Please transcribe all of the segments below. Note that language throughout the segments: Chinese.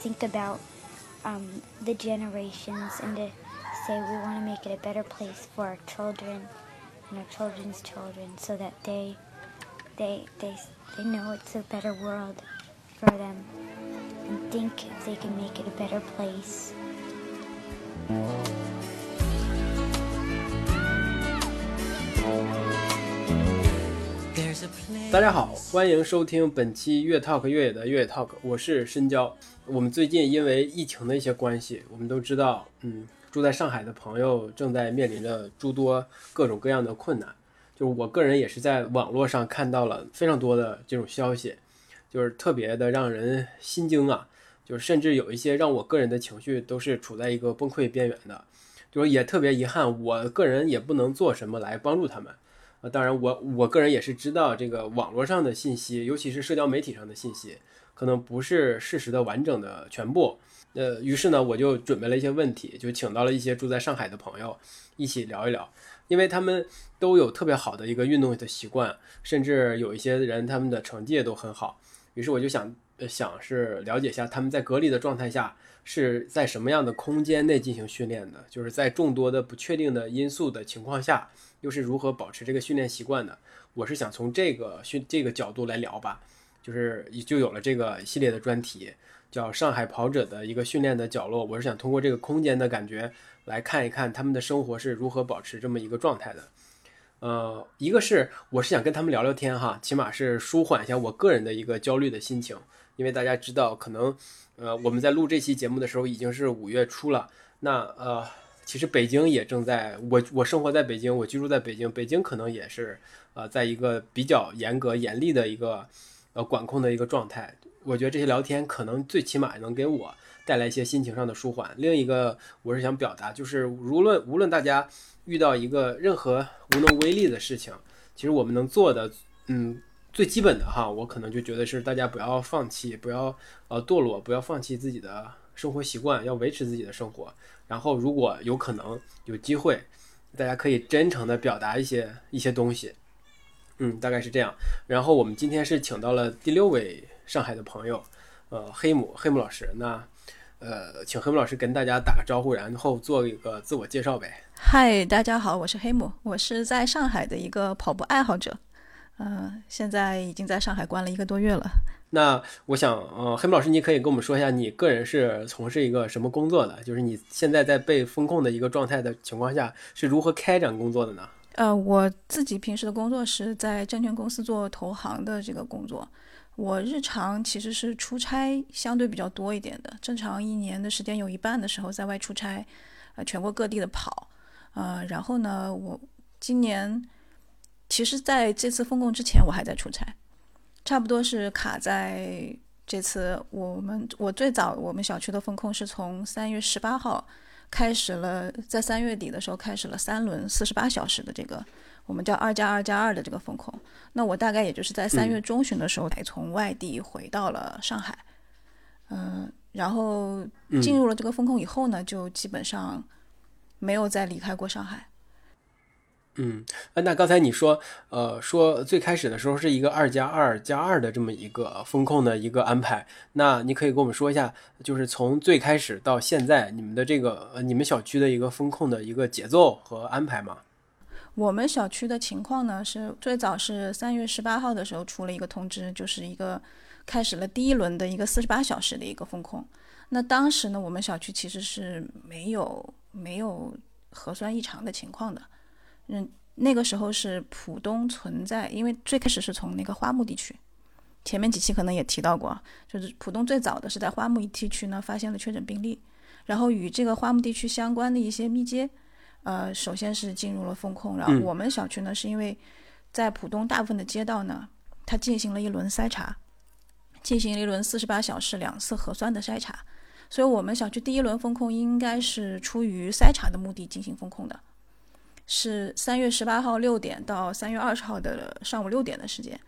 think about um, the generations and to say we want to make it a better place for our children and our children's children so that they they they they know it's a better world for them and think if they can make it a better place. 大家好，欢迎收听本期越 talk 越野的越野 talk，我是深交。 我们最近因为疫情的一些关系，我们都知道，嗯，住在上海的朋友正在面临着诸多各种各样的困难。就是我个人也是在网络上看到了非常多的这种消息，就是特别的让人心惊啊！就是甚至有一些让我个人的情绪都是处在一个崩溃边缘的。就是也特别遗憾，我个人也不能做什么来帮助他们。啊，当然我我个人也是知道这个网络上的信息，尤其是社交媒体上的信息，可能不是事实的完整的全部。呃，于是呢，我就准备了一些问题，就请到了一些住在上海的朋友一起聊一聊。因为他们都有特别好的一个运动的习惯，甚至有一些人他们的成绩也都很好。于是我就想，呃，想是了解一下他们在隔离的状态下是在什么样的空间内进行训练的，就是在众多的不确定的因素的情况下，又是如何保持这个训练习惯的。我是想从这个训这个角度来聊吧，就是就有了这个系列的专题，叫上海跑者的一个训练的角落。我是想通过这个空间的感觉。来看一看他们的生活是如何保持这么一个状态的，呃，一个是我是想跟他们聊聊天哈，起码是舒缓一下我个人的一个焦虑的心情，因为大家知道，可能呃我们在录这期节目的时候已经是五月初了，那呃其实北京也正在我我生活在北京，我居住在北京，北京可能也是呃在一个比较严格严厉的一个呃管控的一个状态，我觉得这些聊天可能最起码能给我。带来一些心情上的舒缓。另一个，我是想表达，就是无论无论大家遇到一个任何无能为力的事情，其实我们能做的，嗯，最基本的哈，我可能就觉得是大家不要放弃，不要呃堕落，不要放弃自己的生活习惯，要维持自己的生活。然后，如果有可能有机会，大家可以真诚的表达一些一些东西。嗯，大概是这样。然后我们今天是请到了第六位上海的朋友，呃，黑姆黑姆老师。那呃，请黑姆老师跟大家打个招呼，然后做一个自我介绍呗。嗨，大家好，我是黑姆，我是在上海的一个跑步爱好者，嗯，现在已经在上海关了一个多月了。那我想，呃，黑木老师，你可以跟我们说一下，你个人是从事一个什么工作的？就是你现在在被风控的一个状态的情况下，是如何开展工作的呢？呃，我自己平时的工作是在证券公司做投行的这个工作。我日常其实是出差相对比较多一点的，正常一年的时间有一半的时候在外出差，呃，全国各地的跑，呃，然后呢，我今年其实在这次封控之前我还在出差，差不多是卡在这次我们我最早我们小区的封控是从三月十八号开始了，在三月底的时候开始了三轮四十八小时的这个。我们叫二加二加二的这个风控，那我大概也就是在三月中旬的时候才从外地回到了上海，嗯，然后进入了这个风控以后呢，就基本上没有再离开过上海。嗯，那刚才你说，呃，说最开始的时候是一个二加二加二的这么一个风控的一个安排，那你可以跟我们说一下，就是从最开始到现在，你们的这个呃，你们小区的一个风控的一个节奏和安排吗？我们小区的情况呢，是最早是三月十八号的时候出了一个通知，就是一个开始了第一轮的一个四十八小时的一个风控。那当时呢，我们小区其实是没有没有核酸异常的情况的。嗯，那个时候是浦东存在，因为最开始是从那个花木地区，前面几期可能也提到过，就是浦东最早的是在花木地区呢发现了确诊病例，然后与这个花木地区相关的一些密接。呃，首先是进入了风控，然后我们小区呢，是因为在浦东大部分的街道呢，它进行了一轮筛查，进行了一轮四十八小时两次核酸的筛查，所以我们小区第一轮风控应该是出于筛查的目的进行风控的，是三月十八号六点到三月二十号的上午六点的时间，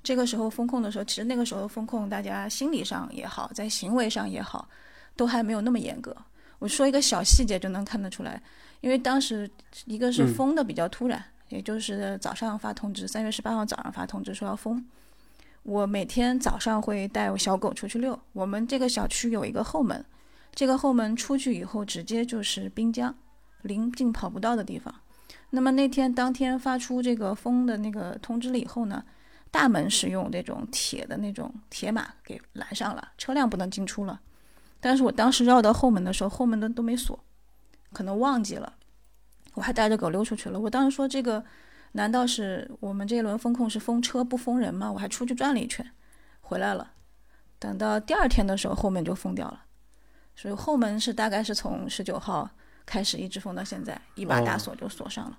这个时候风控的时候，其实那个时候风控大家心理上也好，在行为上也好，都还没有那么严格。我说一个小细节就能看得出来。因为当时一个是封的比较突然，也就是早上发通知，三月十八号早上发通知说要封，我每天早上会带我小狗出去遛。我们这个小区有一个后门，这个后门出去以后直接就是滨江，临近跑不到的地方。那么那天当天发出这个封的那个通知了以后呢，大门是用这种铁的那种铁马给拦上了，车辆不能进出了。但是我当时绕到后门的时候，后门的都没锁，可能忘记了，我还带着狗溜出去了。我当时说这个。难道是我们这一轮风控是封车不封人吗？我还出去转了一圈，回来了。等到第二天的时候，后门就封掉了。所以后门是大概是从十九号开始一直封到现在，一把大锁就锁上了。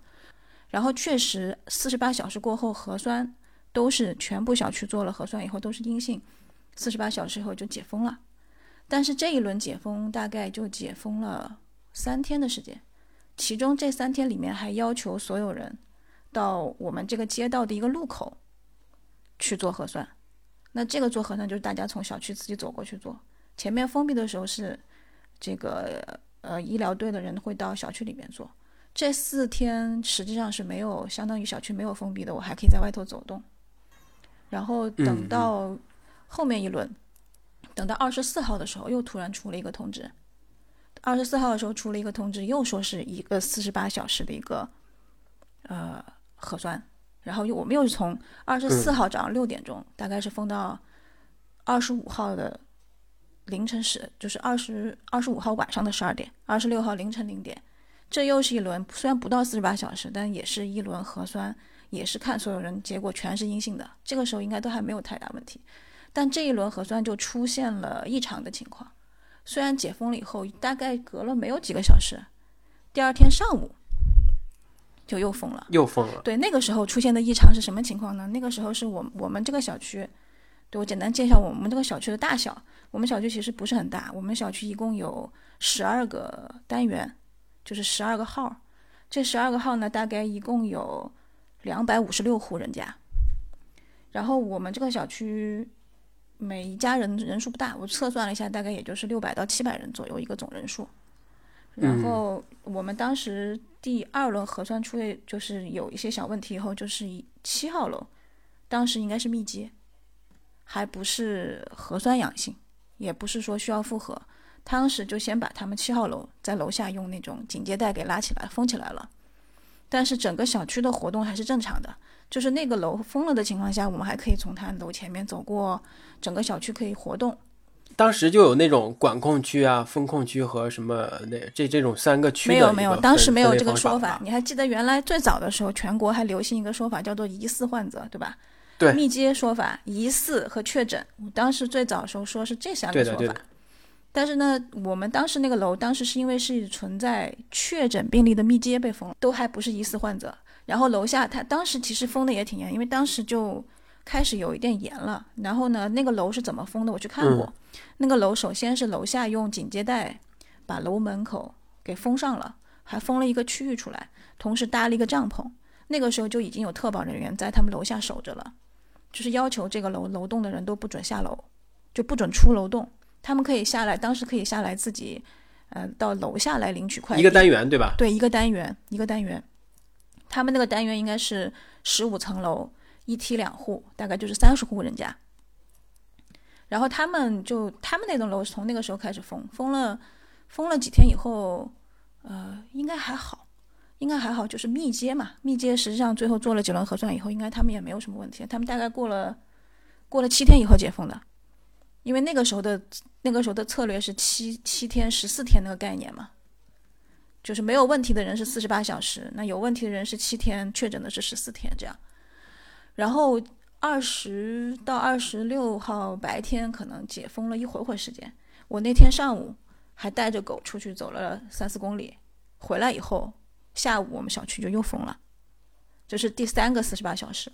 然后确实四十八小时过后核酸都是全部小区做了核酸以后都是阴性，四十八小时以后就解封了。但是这一轮解封大概就解封了三天的时间，其中这三天里面还要求所有人。到我们这个街道的一个路口去做核酸，那这个做核酸就是大家从小区自己走过去做。前面封闭的时候是这个呃医疗队的人会到小区里面做。这四天实际上是没有，相当于小区没有封闭的，我还可以在外头走动。然后等到后面一轮，等到二十四号的时候，又突然出了一个通知。二十四号的时候出了一个通知，又说是一个四十八小时的一个呃。核酸，然后又我们又是从二十四号早上六点钟，大概是封到二十五号的凌晨十，就是二十二十五号晚上的十二点，二十六号凌晨零点，这又是一轮，虽然不到四十八小时，但也是一轮核酸，也是看所有人结果全是阴性的，这个时候应该都还没有太大问题，但这一轮核酸就出现了异常的情况，虽然解封了以后，大概隔了没有几个小时，第二天上午。就又封了，又封了。对，那个时候出现的异常是什么情况呢？那个时候是我我们这个小区，对我简单介绍我们这个小区的大小。我们小区其实不是很大，我们小区一共有十二个单元，就是十二个号。这十二个号呢，大概一共有两百五十六户人家。然后我们这个小区每一家人人数不大，我测算了一下，大概也就是六百到七百人左右一个总人数。然后我们当时第二轮核酸出来，就是有一些小问题以后，就是七号楼，当时应该是密接，还不是核酸阳性，也不是说需要复核，当时就先把他们七号楼在楼下用那种警戒带给拉起来封起来了。但是整个小区的活动还是正常的，就是那个楼封了的情况下，我们还可以从他楼前面走过，整个小区可以活动。当时就有那种管控区啊、风控区和什么那这这种三个区没有没有，当时没有这个说法。你还记得原来最早的时候，全国还流行一个说法叫做疑似患者，对吧？对，密接说法、疑似和确诊。我当时最早的时候说是这三个说法。但是呢，我们当时那个楼当时是因为是存在确诊病例的密接被封了，都还不是疑似患者。然后楼下他当时其实封的也挺严，因为当时就。开始有一点严了，然后呢，那个楼是怎么封的？我去看过，那个楼首先是楼下用警戒带把楼门口给封上了，还封了一个区域出来，同时搭了一个帐篷。那个时候就已经有特保人员在他们楼下守着了，就是要求这个楼楼栋的人都不准下楼，就不准出楼栋，他们可以下来，当时可以下来自己，嗯，到楼下来领取快递。一个单元对吧？对，一个单元，一个单元。他们那个单元应该是十五层楼。一梯两户，大概就是三十户人家。然后他们就他们那栋楼是从那个时候开始封，封了封了几天以后，呃，应该还好，应该还好，就是密接嘛。密接实际上最后做了几轮核酸以后，应该他们也没有什么问题。他们大概过了过了七天以后解封的，因为那个时候的那个时候的策略是七七天十四天那个概念嘛，就是没有问题的人是四十八小时，那有问题的人是七天，确诊的是十四天这样。然后二十到二十六号白天可能解封了一会儿会时间，我那天上午还带着狗出去走了三四公里，回来以后下午我们小区就又封了，这是第三个四十八小时。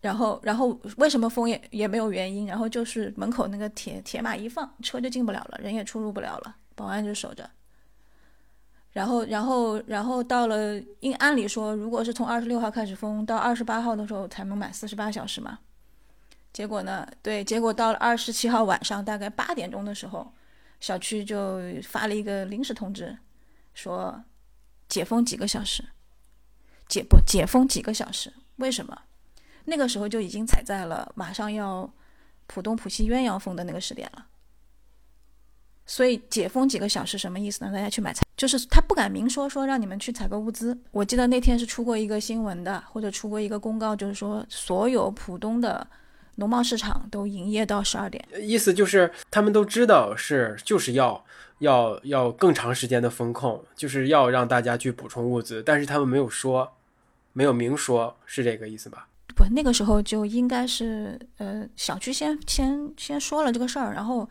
然后然后为什么封也也没有原因，然后就是门口那个铁铁马一放，车就进不了了，人也出入不了了，保安就守着。然后，然后，然后到了，因按理说，如果是从二十六号开始封，到二十八号的时候才能满四十八小时嘛。结果呢，对，结果到了二十七号晚上大概八点钟的时候，小区就发了一个临时通知，说解封几个小时，解不解封几个小时？为什么？那个时候就已经踩在了马上要浦东浦西鸳鸯封的那个时点了。所以解封几个小时什么意思呢？大家去买菜，就是他不敢明说说让你们去采购物资。我记得那天是出过一个新闻的，或者出过一个公告，就是说所有浦东的农贸市场都营业到十二点。意思就是他们都知道是就是要要要更长时间的风控，就是要让大家去补充物资，但是他们没有说，没有明说，是这个意思吧？不，那个时候就应该是呃小区先先先说了这个事儿，然后。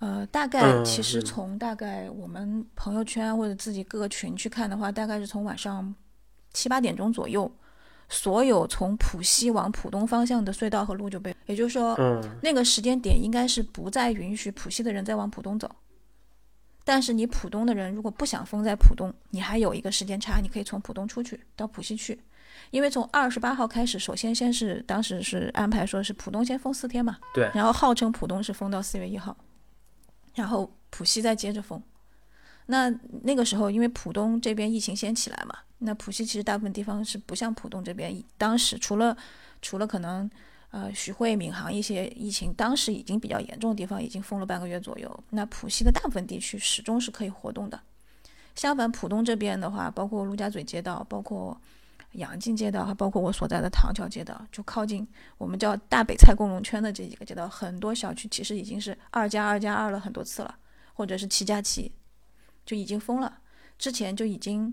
呃，大概其实从大概我们朋友圈或者自己各个群去看的话，大概是从晚上七八点钟左右，所有从浦西往浦东方向的隧道和路就被，也就是说，那个时间点应该是不再允许浦西的人再往浦东走。但是你浦东的人如果不想封在浦东，你还有一个时间差，你可以从浦东出去到浦西去，因为从二十八号开始，首先先是当时是安排说是浦东先封四天嘛，对，然后号称浦东是封到四月一号。然后浦西再接着封，那那个时候因为浦东这边疫情先起来嘛，那浦西其实大部分地方是不像浦东这边，当时除了除了可能呃徐汇闵行一些疫情当时已经比较严重的地方已经封了半个月左右，那浦西的大部分地区始终是可以活动的。相反，浦东这边的话，包括陆家嘴街道，包括杨靖街道，还包括我所在的唐桥街道，就靠近我们叫大北菜工农圈的这几个街道，很多小区其实已经是二加二加二了很多次了，或者是七加七，就已经封了。之前就已经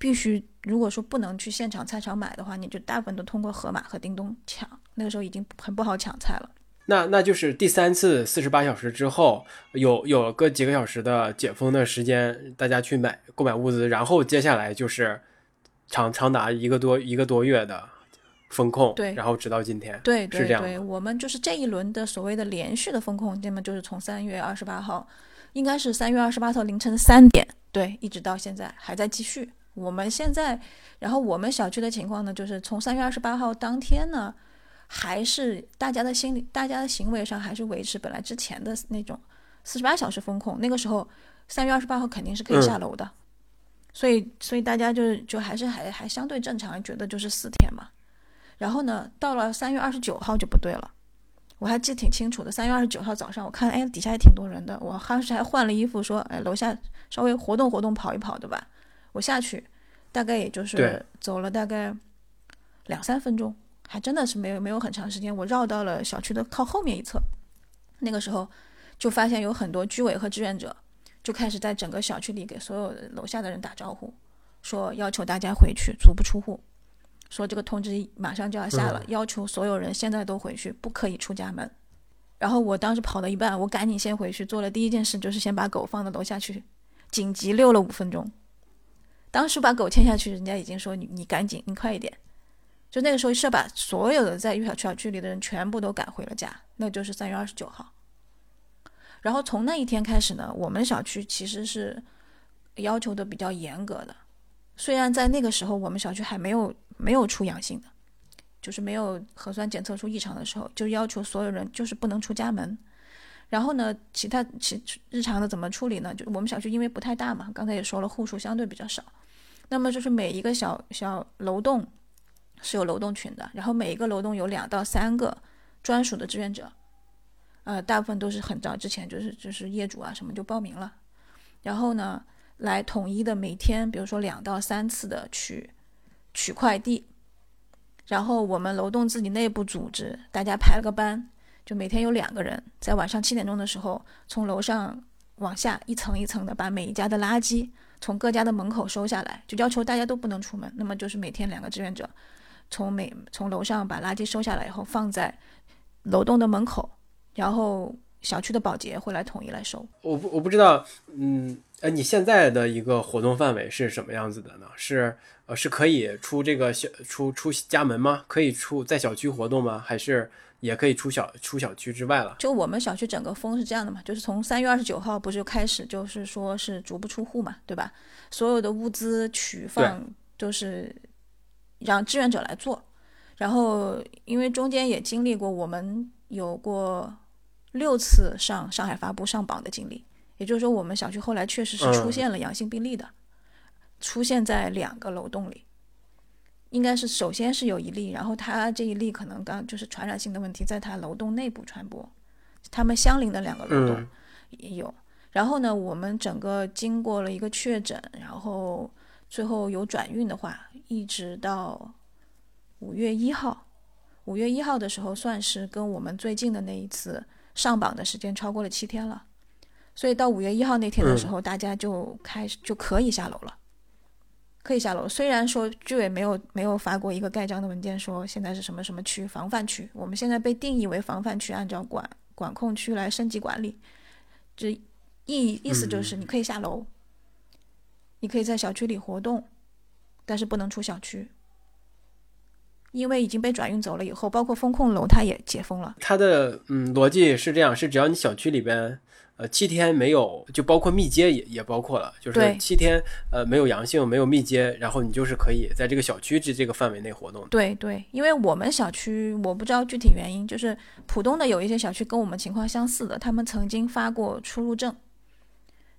必须，如果说不能去现场菜场买的话，你就大部分都通过盒马和叮咚抢。那个时候已经很不好抢菜了。那那就是第三次四十八小时之后，有有个几个小时的解封的时间，大家去买购买物资，然后接下来就是。长长达一个多一个多月的风控，对，然后直到今天，对，是这样。对，我们就是这一轮的所谓的连续的风控，那么就是从三月二十八号，应该是三月二十八号凌晨三点，对，一直到现在还在继续。我们现在，然后我们小区的情况呢，就是从三月二十八号当天呢，还是大家的心理、大家的行为上还是维持本来之前的那种四十八小时风控。那个时候，三月二十八号肯定是可以下楼的。所以，所以大家就就还是还还相对正常，觉得就是四天嘛。然后呢，到了三月二十九号就不对了。我还记挺清楚的，三月二十九号早上，我看哎底下也挺多人的，我当时还换了衣服，说哎楼下稍微活动活动跑一跑，对吧？我下去，大概也就是走了大概两三分钟，还真的是没有没有很长时间。我绕到了小区的靠后面一侧，那个时候就发现有很多居委和志愿者。就开始在整个小区里给所有楼下的人打招呼，说要求大家回去，足不出户。说这个通知马上就要下了，要求所有人现在都回去，不可以出家门。然后我当时跑到一半，我赶紧先回去，做了第一件事就是先把狗放到楼下去，紧急遛了五分钟。当时把狗牵下去，人家已经说你你赶紧你快一点。就那个时候是把所有的在小小区里的人全部都赶回了家，那就是三月二十九号。然后从那一天开始呢，我们小区其实是要求的比较严格的。虽然在那个时候我们小区还没有没有出阳性的，就是没有核酸检测出异常的时候，就要求所有人就是不能出家门。然后呢，其他其日常的怎么处理呢？就我们小区因为不太大嘛，刚才也说了户数相对比较少，那么就是每一个小小楼栋是有楼栋群的，然后每一个楼栋有两到三个专属的志愿者。呃，大部分都是很早之前就是就是业主啊什么就报名了，然后呢，来统一的每天，比如说两到三次的取取快递，然后我们楼栋自己内部组织，大家排了个班，就每天有两个人在晚上七点钟的时候，从楼上往下一层一层的把每一家的垃圾从各家的门口收下来，就要求大家都不能出门。那么就是每天两个志愿者从每从楼上把垃圾收下来以后，放在楼栋的门口。然后小区的保洁会来统一来收。我不我不知道，嗯，呃，你现在的一个活动范围是什么样子的呢？是呃是可以出这个小出出家门吗？可以出在小区活动吗？还是也可以出小出小区之外了？就我们小区整个风是这样的嘛，就是从三月二十九号不是就开始，就是说是足不出户嘛，对吧？所有的物资取放都是让志愿者来做。然后因为中间也经历过，我们有过。六次上上海发布上榜的经历，也就是说，我们小区后来确实是出现了阳性病例的，出现在两个楼栋里，应该是首先是有一例，然后他这一例可能刚就是传染性的问题，在他楼栋内部传播，他们相邻的两个楼栋嗯也有。然后呢，我们整个经过了一个确诊，然后最后有转运的话，一直到五月一号，五月一号的时候，算是跟我们最近的那一次上榜的时间超过了七天了。所以到五月一号那天的时候，大家就开始就可以下楼了，可以下楼。虽然说居委没有没有发过一个盖章的文件，说现在是什么什么区防范区，我们现在被定义为防范区，按照管管控区来升级管理。这意意思就是你可以下楼，你可以在小区里活动，但是不能出小区，因为已经被转运走了以后，包括风控楼它也解封了。它的嗯逻辑是这样，是只要你小区里边呃七天没有，就包括密接也也包括了，就是对七天呃没有阳性没有密接，然后你就是可以在这个小区这这个范围内活动。对对，因为我们小区我不知道具体原因，就是浦东的有一些小区跟我们情况相似的，他们曾经发过出入证，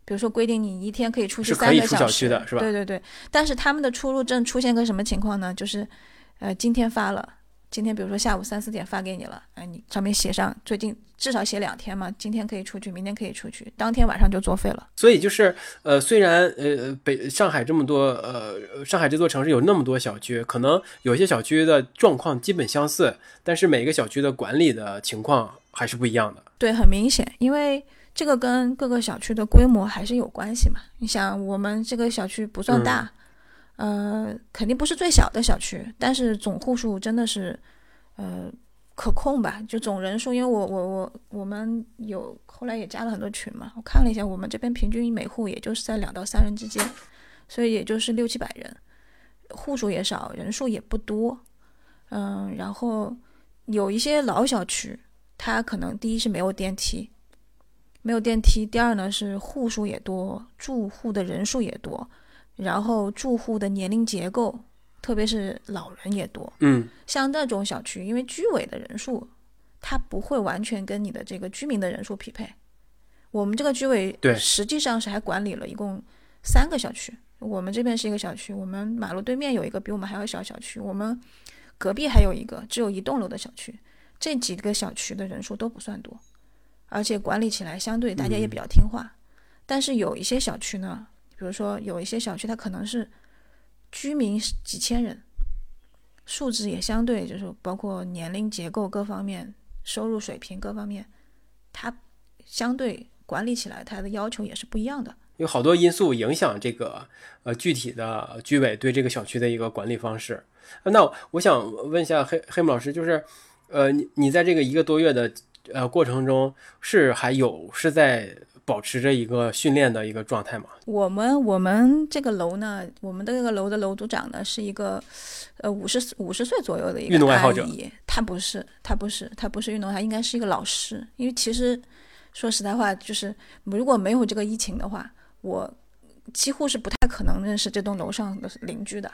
比如说规定你一天可以出去三个小时区的是吧对对对，但是他们的出入证出现个什么情况呢？就是呃今天发了。今天比如说下午三四点发给你了，哎，你上面写上最近至少写两天嘛，今天可以出去，明天可以出去，当天晚上就作废了。所以就是呃，虽然呃北上海这么多呃上海这座城市有那么多小区，可能有些小区的状况基本相似，但是每个小区的管理的情况还是不一样的。对，很明显，因为这个跟各个小区的规模还是有关系嘛。你想，我们这个小区不算大，呃，肯定不是最小的小区，但是总户数真的是，呃，可控吧？就总人数，因为我我我我们有后来也加了很多群嘛，我看了一下，我们这边平均每户也就是在两到三人之间，所以也就是六七百人，户数也少，人数也不多，嗯，然后有一些老小区。它可能第一是没有电梯，没有电梯；第二呢是户数也多，住户的人数也多，然后住户的年龄结构，特别是老人也多。嗯，像那种小区，因为居委的人数，它不会完全跟你的这个居民的人数匹配。我们这个居委对实际上是还管理了一共三个小区，我们这边是一个小区，我们马路对面有一个比我们还要小小区，我们隔壁还有一个只有一栋楼的小区。这几个小区的人数都不算多，而且管理起来相对大家也比较听话。但是有一些小区呢，比如说有一些小区它可能是居民几千人，素质也相对就是包括年龄结构各方面、收入水平各方面，它相对管理起来它的要求也是不一样的。有好多因素影响这个呃具体的居委对这个小区的一个管理方式。那我想问一下黑黑木老师，就是呃你你在这个一个多月的呃过程中，是还有是在保持着一个训练的一个状态嘛？我们我们这个楼呢，我们的这个楼的楼组长呢是一个，呃五十五十岁左右的一个运动爱好者阿姨。她不是，他不是，他不是运动，他应该是一个老师。因为其实说实在话，就是如果没有这个疫情的话，我几乎是不太可能认识这栋楼上的邻居的，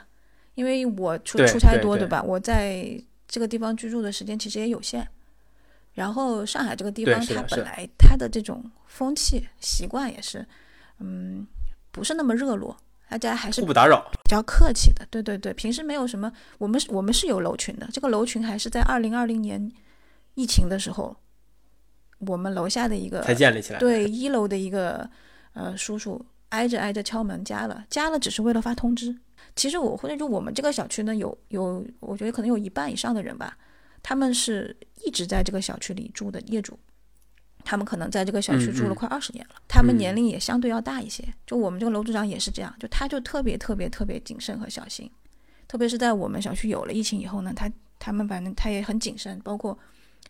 因为我出出差多，对对吧？我在这个地方居住的时间其实也有限。然后上海这个地方，它本来它的这种风气习惯也是，嗯，不是那么热络，大家还是互不打扰。比较客气的。对对对，平时没有什么，我们是我们是有楼群的，这个楼群还是在二零二零年疫情的时候，我们楼下的一个才建立起来。对一楼的一个呃叔叔挨着挨着敲门加了，加了只是为了发通知。其实我或者就我们这个小区呢，有有我觉得可能有一半以上的人吧，他们是一直在这个小区里住的业主，他们可能在这个小区住了快二十年了，他们嗯年龄也相对要大一些。就我们这个楼组长也是这样，就他就特别特别特别谨慎和小心，特别是在我们小区有了疫情以后呢，他他们反正他也很谨慎，包括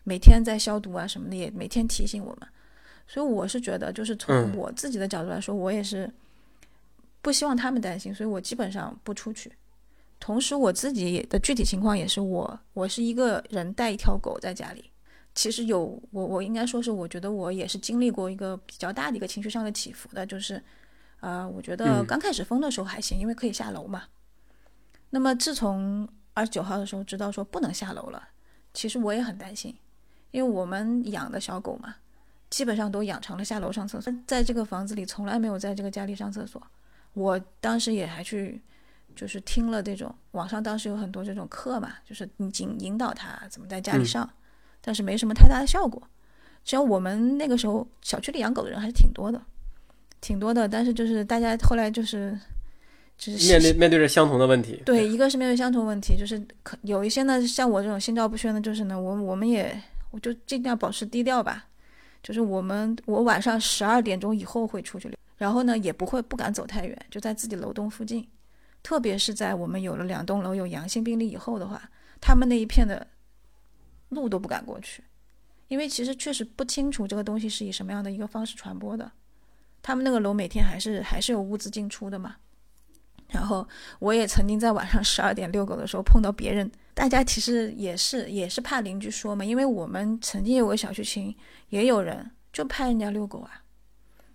每天在消毒啊什么的，也每天提醒我们。所以我是觉得，就是从嗯我自己的角度来说，我也是不希望他们担心，所以我基本上不出去。同时，我自己的具体情况也是我，我是一个人带一条狗在家里。其实有我，我应该说是，我觉得我也是经历过一个比较大的一个情绪上的起伏的，就是，呃，我觉得嗯刚开始封的时候还行，因为可以下楼嘛。那么自从二十九号的时候知道说不能下楼了，其实我也很担心，因为我们养的小狗嘛，基本上都养成了下楼上厕所，在这个房子里从来没有在这个家里上厕所。我当时也还去，就是听了这种网上当时有很多这种课嘛，就是你引引导他怎么在家里嗯上，但是没什么太大的效果。只要我们那个时候小区里养狗的人还是挺多的，挺多的。但是就是大家后来就是就是面对面对着相同的问题。对，一个是面对相同问题，就是可有一些呢，像我这种心照不宣的，就是呢，我我们也我就尽量保持低调吧。就是我们我晚上十二点钟以后会出去，然后呢也不会不敢走太远，就在自己楼栋附近。特别是在我们有了两栋楼有阳性病例以后的话，他们那一片的路都不敢过去，因为其实确实不清楚这个东西是以什么样的一个方式传播的。他们那个楼每天还是还是有物资进出的嘛。然后我也曾经在晚上十二点遛狗的时候碰到别人，大家其实也是也是怕邻居说嘛，因为我们曾经有个小区群，也有人就怕人家遛狗啊，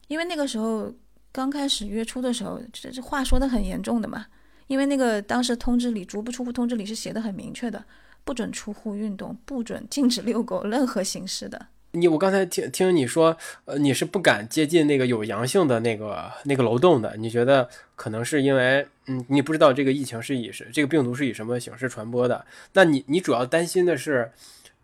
因为那个时候刚开始月初的时候，这这话说的很严重的嘛。因为那个当时通知里，足不出户通知里是写的很明确的，不准出户运动，不准禁止遛狗，任何形式的。你我刚才听听你说，呃，你是不敢接近那个有阳性的那个那个楼栋的，你觉得可能是因为，嗯，你不知道这个疫情是以是这个病毒是以什么形式传播的？那你你主要担心的是，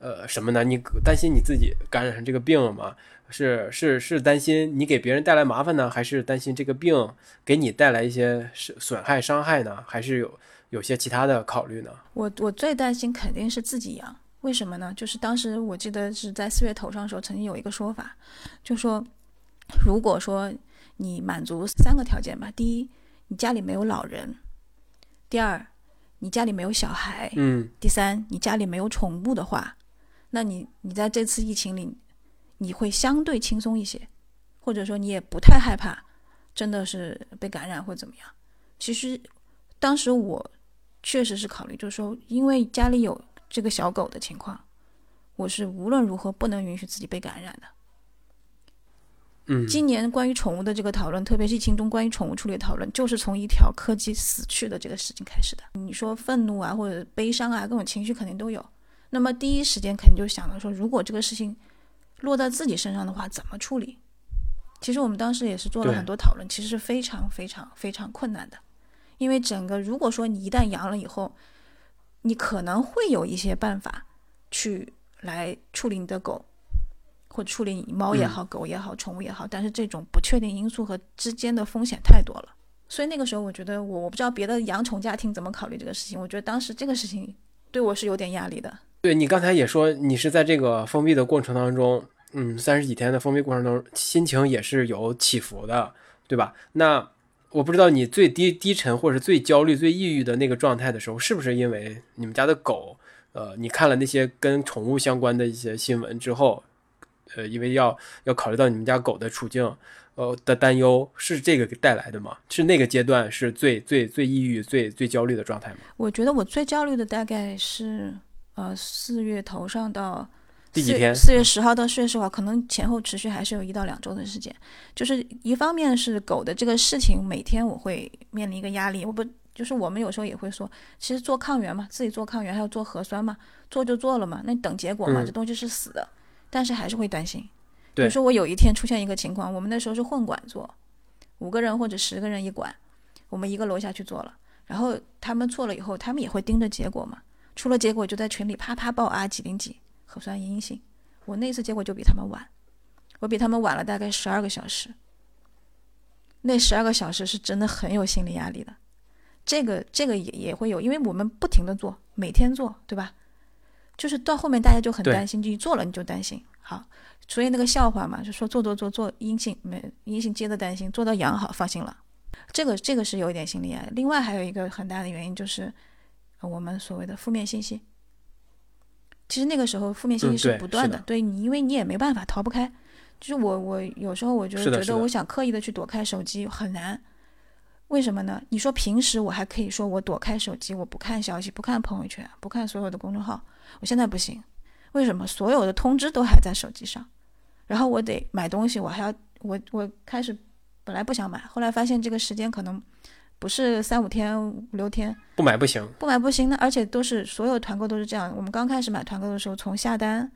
呃，什么呢？你担心你自己感染上这个病了吗？是是是担心你给别人带来麻烦呢，还是担心这个病给你带来一些损损害伤害呢？还是有有些其他的考虑呢？我我最担心肯定是自己阳，为什么呢？就是当时我记得是在四月头上的时候，曾经有一个说法，就说如果说你满足三个条件吧，第一，你家里没有老人；第二，你家里没有小孩；嗯，第三，你家里没有宠物的话，那你你在这次疫情里。你会相对轻松一些，或者说你也不太害怕，真的是被感染或怎么样。其实当时我确实是考虑，就是说，因为家里有这个小狗的情况，我是无论如何不能允许自己被感染的。嗯，今年关于宠物的这个讨论，特别是疫情中关于宠物处理的讨论，就是从一条柯基死去的这个事情开始的。你说愤怒啊，或者悲伤啊，各种情绪肯定都有。那么第一时间肯定就想到说，如果这个事情。落到自己身上的话，怎么处理？其实我们当时也是做了很多讨论，其实是非常非常非常困难的。因为整个，如果说你一旦阳了以后，你可能会有一些办法去来处理你的狗，或处理你猫也好、狗也好、宠物也好，但是这种不确定因素和之间的风险太多了。所以那个时候，我觉得我我不知道别的养宠家庭怎么考虑这个事情。我觉得当时这个事情对我是有点压力的。对你刚才也说，你是在这个封闭的过程当中，嗯，三十几天的封闭过程中，心情也是有起伏的，对吧？那我不知道你最低低沉或者最焦虑、最抑郁的那个状态的时候，是不是因为你们家的狗？呃，你看了那些跟宠物相关的一些新闻之后，呃，因为要要考虑到你们家狗的处境，呃的担忧，是这个带来的吗？是那个阶段是最最最抑郁、最最焦虑的状态吗？我觉得我最焦虑的大概是。呃，四月头上到第几天？四月十号到四月十号，可能前后持续还是有一到两周的时间。就是一方面是狗的这个事情，每天我会面临一个压力。我不就是我们有时候也会说，其实做抗原嘛，自己做抗原还要做核酸嘛，做就做了嘛，那等结果嘛，这东西是死的，但是还是会担心。比如说我有一天出现一个情况，我们那时候是混管做，五个人或者十个人一管，我们一个楼下去做了，然后他们做了以后，他们也会盯着结果嘛。出了结果就在群里啪啪报啊几零几核酸阴性，我那次结果就比他们晚，我比他们晚了大概十二个小时。那十二个小时是真的很有心理压力的，这个这个也也会有，因为我们不停的做，每天做，对吧？就是到后面大家就很担心，就做了你就担心。好，所以那个笑话嘛，就说做做做做阴性没阴性接着担心，做到阳好放心了。这个这个是有一点心理压力。另外还有一个很大的原因就是。我们所谓的负面信息，其实那个时候负面信息是不断的，对你，因为你也没办法逃不开。就是我，我有时候我就觉得，我想刻意的去躲开手机很难。为什么呢？你说平时我还可以说我躲开手机，我不看消息，不看朋友圈，不看所有的公众号。我现在不行，为什么？所有的通知都还在手机上，然后我得买东西，我还要我我开始本来不想买，后来发现这个时间可能。不是三五天五六天不买不行，不买不行。那而且都是所有团购都是这样。我们刚开始买团购的时候，从下单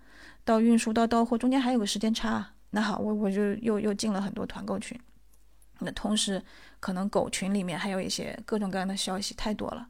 到运输到到货，中间还有个时间差。那好，我我就又又进了很多团购群。那同时，可能狗群里面还有一些各种各样的消息太多了。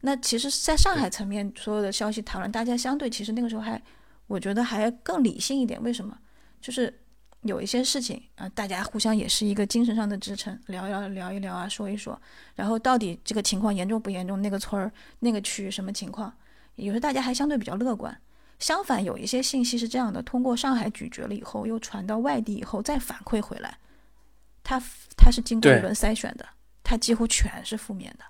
那其实，在上海层面，所有的消息讨论，大家相对其实那个时候还，我觉得还更理性一点。为什么？就是有一些事情啊，大家互相也是一个精神上的支撑，聊一聊聊一聊啊，说一说，然后到底这个情况严重不严重，那个村儿、那个区什么情况，有时候大家还相对比较乐观。相反，有一些信息是这样的：通过上海咀嚼了以后，又传到外地以后，再反馈回来，它它是经过一轮筛选的，它几乎全是负面的。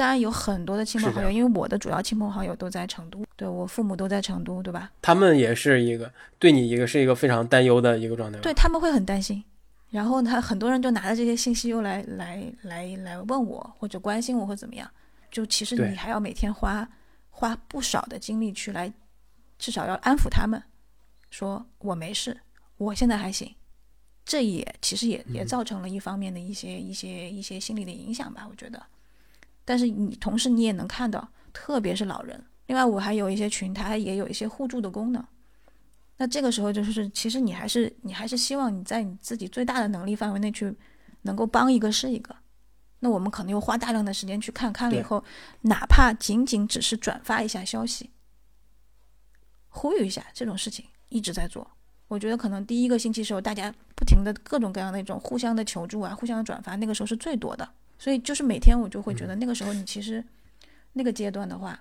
当然有很多的亲朋好友，因为我的主要亲朋好友都在成都，对我父母都在成都，对吧？他们也是一个对你一个是一个非常担忧的一个状态。对他们会很担心，然后他很多人就拿着这些信息又来来来来问我，或者关心我或怎么样。就其实你还要每天花花不少的精力去来，至少要安抚他们，说我没事，我现在还行。这也其实也也造成了一方面的一些一些一些心理的影响吧，我觉得。但是你同时你也能看到，特别是老人。另外，我还有一些群，它也有一些互助的功能。那这个时候就是，其实你还是你还是希望你在你自己最大的能力范围内去能够帮一个是一个。那我们可能又花大量的时间去看看了以后，哪怕仅仅只是转发一下消息，呼吁一下这种事情一直在做。我觉得可能第一个星期时候，大家不停的各种各样的那种互相的求助啊，互相的转发，那个时候是最多的。所以就是每天我就会觉得那个时候你其实那个阶段的话，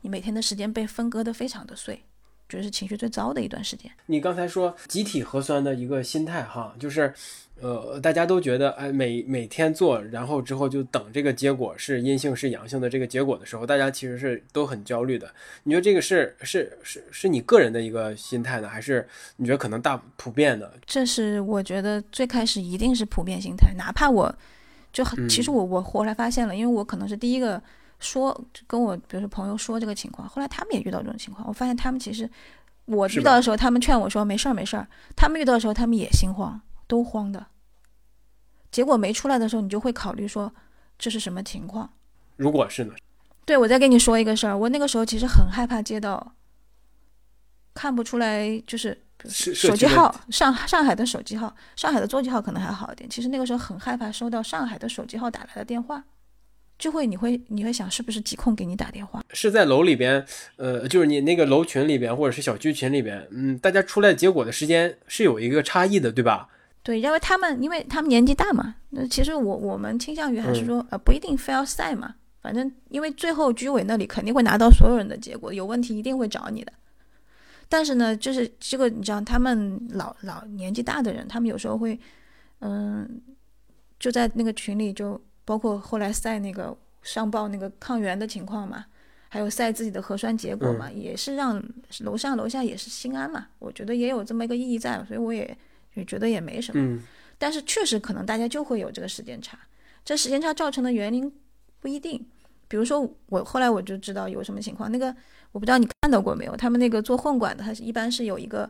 你每天的时间被分割的非常的碎，觉得是情绪最糟的一段时间。你刚才说集体核酸的一个心态哈，就是呃大家都觉得哎每每天做，然后之后就等这个结果是阴性是阳性的这个结果的时候，大家其实是都很焦虑的。你觉得这个是是是是你个人的一个心态呢，还是你觉得可能大普遍的？这是我觉得最开始一定是普遍心态，哪怕我。就很其实我我后来发现了，因为我可能是第一个说跟我比如说朋友说这个情况，后来他们也遇到这种情况，我发现他们其实我遇到的时候，他们劝我说没事儿没事儿，他们遇到的时候他们也心慌，都慌的。结果没出来的时候，你就会考虑说这是什么情况？如果是呢？对，我再跟你说一个事儿，我那个时候其实很害怕接到看不出来就是。手机号上上海的手机号，上海的座机号可能还好一点。其实那个时候很害怕收到上海的手机号打来的电话，就会你会你会想是不是疾控给你打电话？是在楼里边，呃，就是你那个楼群里边或者是小区群里边，嗯，大家出来结果的时间是有一个差异的，对吧？对，因为他们因为他们年纪大嘛，那其实我我们倾向于还是说呃不一定非要晒嘛，反正因为最后居委那里肯定会拿到所有人的结果，有问题一定会找你的。但是呢，就是这个，你知道，他们老老年纪大的人，他们有时候会，嗯，就在那个群里，就包括后来晒那个上报那个抗原的情况嘛，还有晒自己的核酸结果嘛，也是让楼上楼下也是心安嘛。我觉得也有这么一个意义在，所以我也也觉得也没什么。但是确实可能大家就会有这个时间差，这时间差造成的原因不一定。比如说我后来我就知道有什么情况，那个。我不知道你看到过没有？他们那个做混管的，它是一般是有一个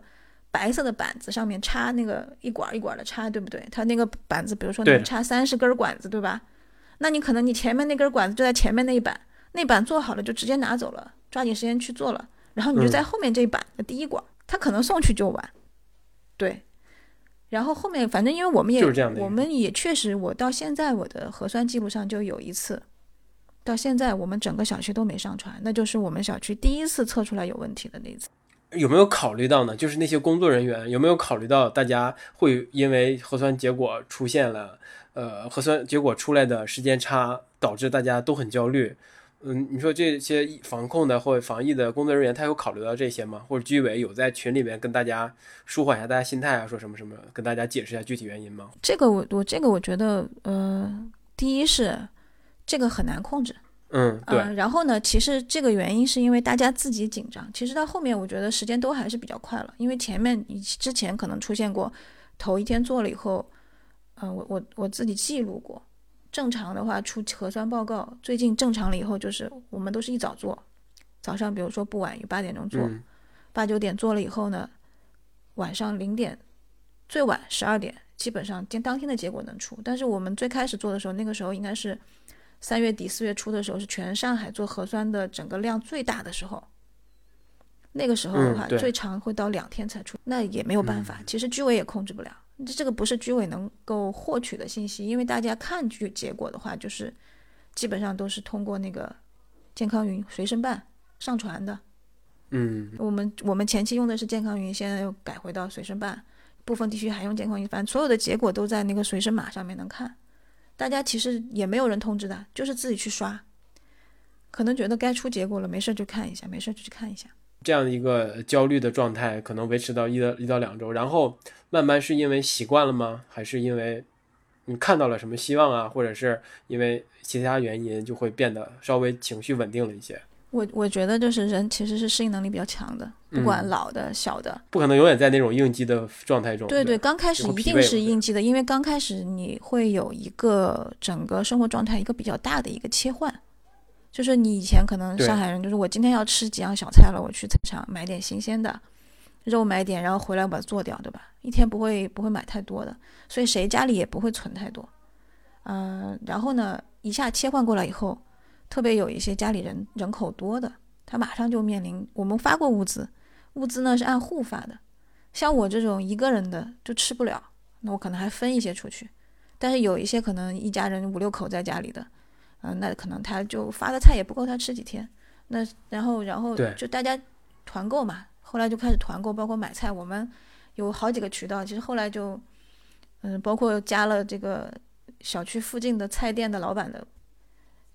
白色的板子，上面插那个一管一管的插，对不对？它那个板子，比如说能插三十根管子，对吧？那你可能你前面那根管子就在前面那一板，那板做好了就直接拿走了，抓紧时间去做了，然后你就在后面这一板的第一管，它可能送去就晚，对。然后后面反正因为我们也我们也确实，我到现在我的核酸记录上就有一次。到现在，我们整个小区都没上传，那就是我们小区第一次测出来有问题的那次。有没有考虑到呢？就是那些工作人员有没有考虑到大家会因为核酸结果出现了，呃，核酸结果出来的时间差，导致大家都很焦虑。嗯，你说这些防控的或者防疫的工作人员，他有考虑到这些吗？或者居委有在群里面跟大家舒缓一下大家心态啊，说什么什么，跟大家解释一下具体原因吗？这个我我这个我觉得，呃，第一是。这个很难控制，嗯，对。然后呢，其实这个原因是因为大家自己紧张。其实到后面，我觉得时间都还是比较快了，因为前面你之前可能出现过，头一天做了以后，嗯，我我我自己记录过，正常的话出核酸报告，最近正常了以后，就是我们都是一早做，早上比如说不晚于八点钟做，八九点做了以后呢，晚上零点，最晚十二点，基本上当当天的结果能出。但是我们最开始做的时候，那个时候应该是。三月底四月初的时候是全上海做核酸的整个量最大的时候，那个时候的话，最长会到两天才出，那也没有办法。其实居委也控制不了，这这个不是居委能够获取的信息，因为大家看据结果的话，就是基本上都是通过那个健康云随身办上传的，嗯我们我们前期用的是健康云，现在又改回到随身办，部分地区还用健康云，反正所有的结果都在那个随身码上面能看。大家其实也没有人通知的，就是自己去刷，可能觉得该出结果了，没事就看一下，没事就去看一下。这样的一个焦虑的状态可能维持到一到一到两周，然后慢慢是因为习惯了吗？还是因为你看到了什么希望啊，或者是因为其他原因就会变得稍微情绪稳定了一些？我我觉得就是人其实是适应能力比较强的，不管嗯老的小的，不可能永远在那种应激的状态中。对对，对，刚开始一定是应激的，因为刚开始你会有一个整个生活状态一个比较大的一个切换，就是你以前可能上海人就是我今天要吃几样小菜了，我去菜场买点新鲜的肉买点，然后回来我把它做掉，对吧？一天不会不会买太多的，所以谁家里也不会存太多，嗯、然后呢，一下切换过来以后，特别有一些家里人人口多的，他马上就面临我们发过物资，物资呢是按户发的。像我这种一个人的就吃不了，那我可能还分一些出去。但是有一些可能一家人五六口在家里的，嗯、那可能他就发的菜也不够他吃几天。那然后然后就大家团购嘛，后来就开始团购，包括买菜，我们有好几个渠道。其实后来就，嗯，包括加了这个小区附近的菜店的老板的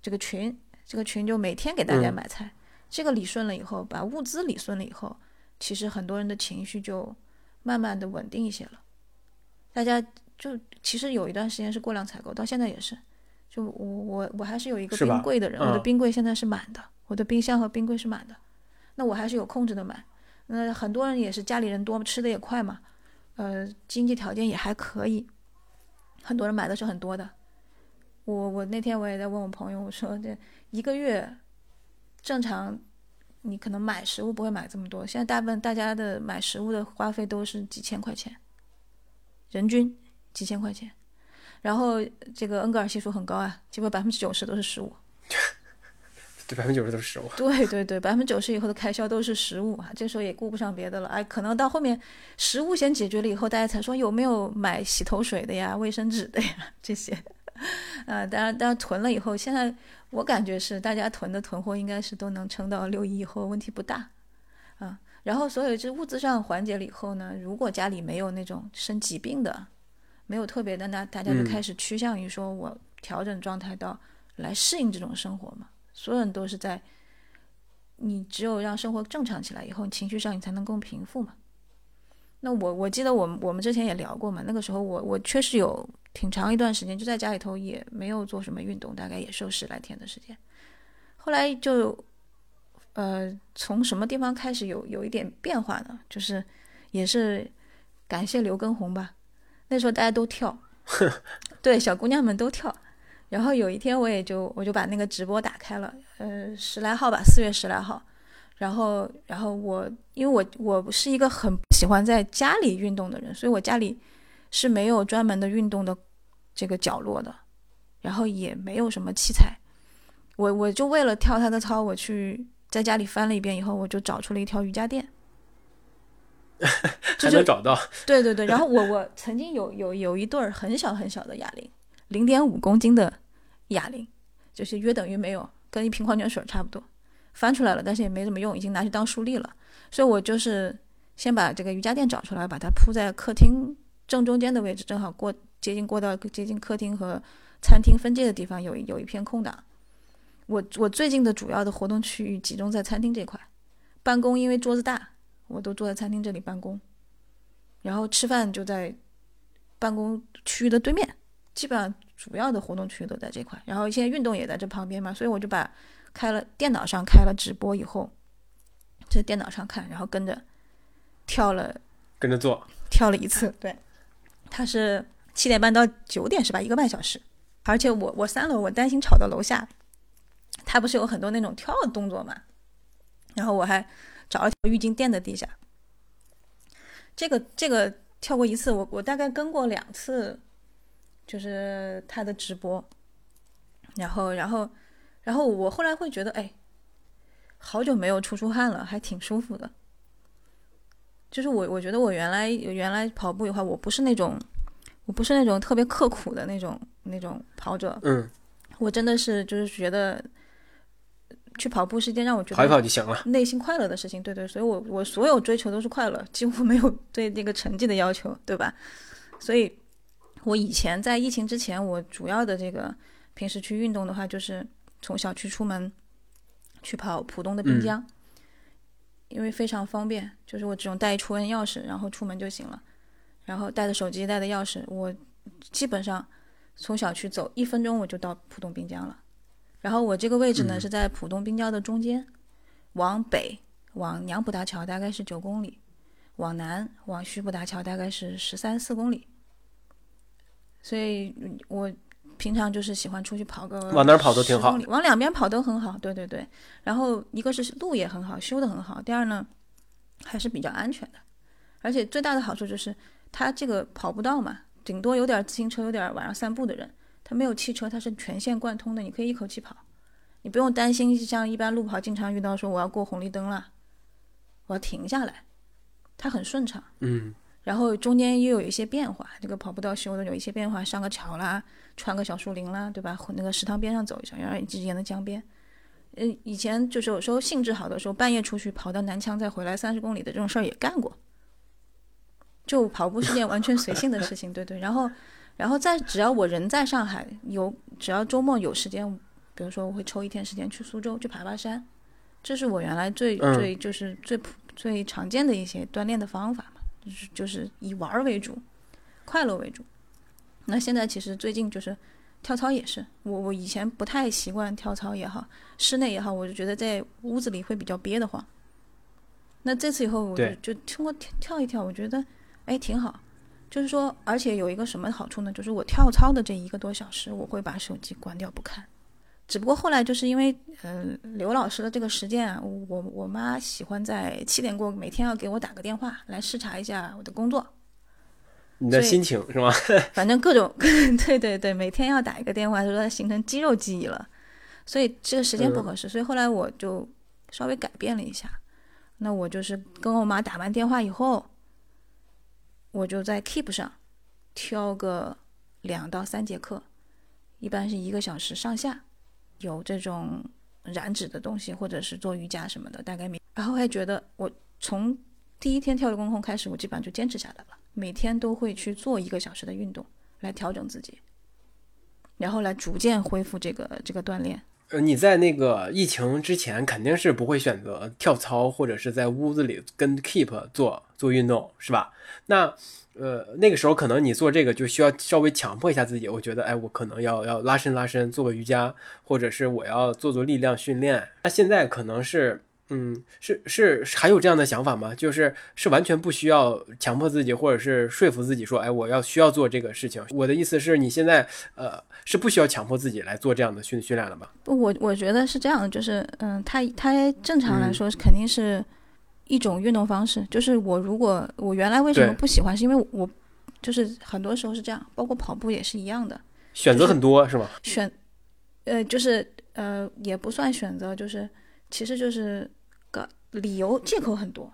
这个群，这个群就每天给大家嗯买菜。这个理顺了以后，把物资理顺了以后，其实很多人的情绪就慢慢的稳定一些了。大家就其实有一段时间是过量采购，到现在也是。就我我我还是有一个冰柜的人，我的嗯冰柜现在是满的，我的冰箱和冰柜是满的。那我还是有控制的买。那很多人也是家里人多，吃的也快嘛，呃，经济条件也还可以，很多人买的是很多的。我我那天我也在问我朋友，我说这一个月正常，你可能买食物不会买这么多，现在大部分大家的买食物的花费都是几千块钱，人均几千块钱，然后这个恩格尔系数很高啊，基本百分之九十都是食物。对，百分之九十都是食物。对对对，百分之九十以后的开销都是食物啊，这时候也顾不上别的了。哎，可能到后面食物先解决了以后，大家才说有没有买洗头水的呀、卫生纸的呀这些。啊，当然，当然囤了以后，现在我感觉是大家囤的囤货应该是都能撑到六一以后，问题不大。啊，然后所有这物资上缓解了以后呢，如果家里没有那种生疾病的，没有特别的，那大家就嗯开始趋向于说我调整状态到来适应这种生活嘛。所有人都是在，你只有让生活正常起来以后，你情绪上你才能更平复嘛。那我我记得我们我们之前也聊过嘛，那个时候我我确实有挺长一段时间就在家里头也没有做什么运动，大概也瘦十来天的时间。后来就，呃，从什么地方开始有有一点变化呢？就是也是感谢刘畊宏吧，那时候大家都跳，对，小姑娘们都跳。然后有一天我也就我就把那个直播打开了，呃，十来号吧，四月十来号。然后，然后我因为我我是一个很喜欢在家里运动的人，所以我家里是没有专门的运动的这个角落的，然后也没有什么器材。我我就为了跳他的操，我去在家里翻了一遍以后，我就找出了一条瑜伽垫。还能找到。对对对，然后我我曾经有有有一对儿很小很小的哑铃，零点五公斤的哑铃，就是约等于没有，跟一瓶矿泉水差不多，翻出来了，但是也没怎么用，已经拿去当竖立了。所以我就是先把这个瑜伽垫找出来，把它铺在客厅正中间的位置，正好过接近过道接近客厅和餐厅分界的地方有一有一片空档。我我最近的主要的活动区域集中在餐厅这块，办公因为桌子大，我都坐在餐厅这里办公。然后吃饭就在办公区域的对面，基本上主要的活动区域都在这块。然后现在运动也在这旁边嘛，所以我就把开了电脑上开了直播以后，在电脑上看，然后跟着跳了跟着做，跳了一次。对，它是七点半到九点是吧？一个半小时。而且我我三楼，我担心吵到楼下，它不是有很多那种跳的动作嘛？然后我还找了条浴巾垫在地下。这个这个跳过一次，我我大概跟过两次，就是他的直播，然后然后然后我后来会觉得，哎，好久没有出出汗了，还挺舒服的。就是我我觉得我原来原来跑步的话，我不是那种我不是那种特别刻苦的那种那种跑者，嗯，我真的是就是觉得去跑步是一件让我觉跑一得跑就行了。内心快乐的事情，对对，所以我我所有追求都是快乐，几乎没有对那个成绩的要求，对吧？所以，我以前在疫情之前，我主要的这个平时去运动的话，就是从小区出门去跑浦东的滨江，因为非常方便，就是我只用带一出门钥匙，然后出门就行了，然后带着手机，带着钥匙，我基本上从小区走一分钟我就到浦东滨江了。然后我这个位置呢、嗯是在浦东滨江的中间，往北往杨浦大桥大概是九公里，往南往徐浦大桥大概是十三四公里。所以嗯我平常就是喜欢出去跑个往哪儿跑都挺好10公里往两边跑都很好，对对对。然后一个是路也很好，修得很好；第二呢，还是比较安全的。而且最大的好处就是它这个跑不到嘛，顶多有点自行车，有点晚上散步的人，它没有汽车，它是全线贯通的，你可以一口气跑，你不用担心像一般路跑经常遇到说我要过红绿灯了，我要停下来，它很顺畅。嗯，然后中间又有一些变化，这个跑步道修的有一些变化，上个桥啦，穿个小树林啦，对吧？或那个食堂边上走一走，然后一直沿着江边。嗯，以前就是有时候兴致好的时候，半夜出去跑到南墙再回来三十公里的这种事儿也干过。就跑步是件完全随性的事情，对对。然后，然后在只要我人在上海，有只要周末有时间，比如说我会抽一天时间去苏州去爬爬山，这是我原来最、嗯最就是最普最常见的一些锻炼的方法嘛。就是就是以玩儿为主，快乐为主。那现在其实最近就是跳操也是，我我以前不太习惯跳操也好，室内也好，我就觉得在屋子里会比较憋得慌。那这次以后我就就通过跳跳一跳，我觉得哎挺好。就是说，而且有一个什么好处呢？就是我跳操的这一个多小时，我会把手机关掉不看。只不过后来就是因为，呃，刘老师的这个实践啊，我我妈喜欢在七点过每天要给我打个电话来视察一下我的工作，你的心情是吗？反正各种，对对对，每天要打一个电话，就说形成肌肉记忆了，所以这个时间不合适，所以后来我就稍微改变了一下，那我就是跟我妈打完电话以后，我就在 Keep 上挑个两到三节课，一般是一个小时上下，有这种燃脂的东西，或者是做瑜伽什么的，大概每，然后还觉得我从第一天跳的公空开始，我基本上就坚持下来了，每天都会去做一个小时的运动来调整自己，然后来逐渐恢复这个这个锻炼。呃，你在那个疫情之前肯定是不会选择跳操或者是在屋子里跟 Keep 做做运动，是吧？那呃那个时候可能你做这个就需要稍微强迫一下自己，我觉得哎，我可能要要拉伸拉伸，做个瑜伽，或者是我要做做力量训练。那现在可能是。嗯，是是还有这样的想法吗？就是是完全不需要强迫自己，或者是说服自己说，哎，我要需要做这个事情。我的意思是你现在呃是不需要强迫自己来做这样的训训练了吧？不，我我觉得是这样的，就是嗯，他他正常来嗯说肯定是一种运动方式。就是我如果我原来为什么不喜欢，是因为我就是很多时候是这样，包括跑步也是一样的，选择很多是吗？选呃就是呃也不算选择，就是其实就是个理由借口很多。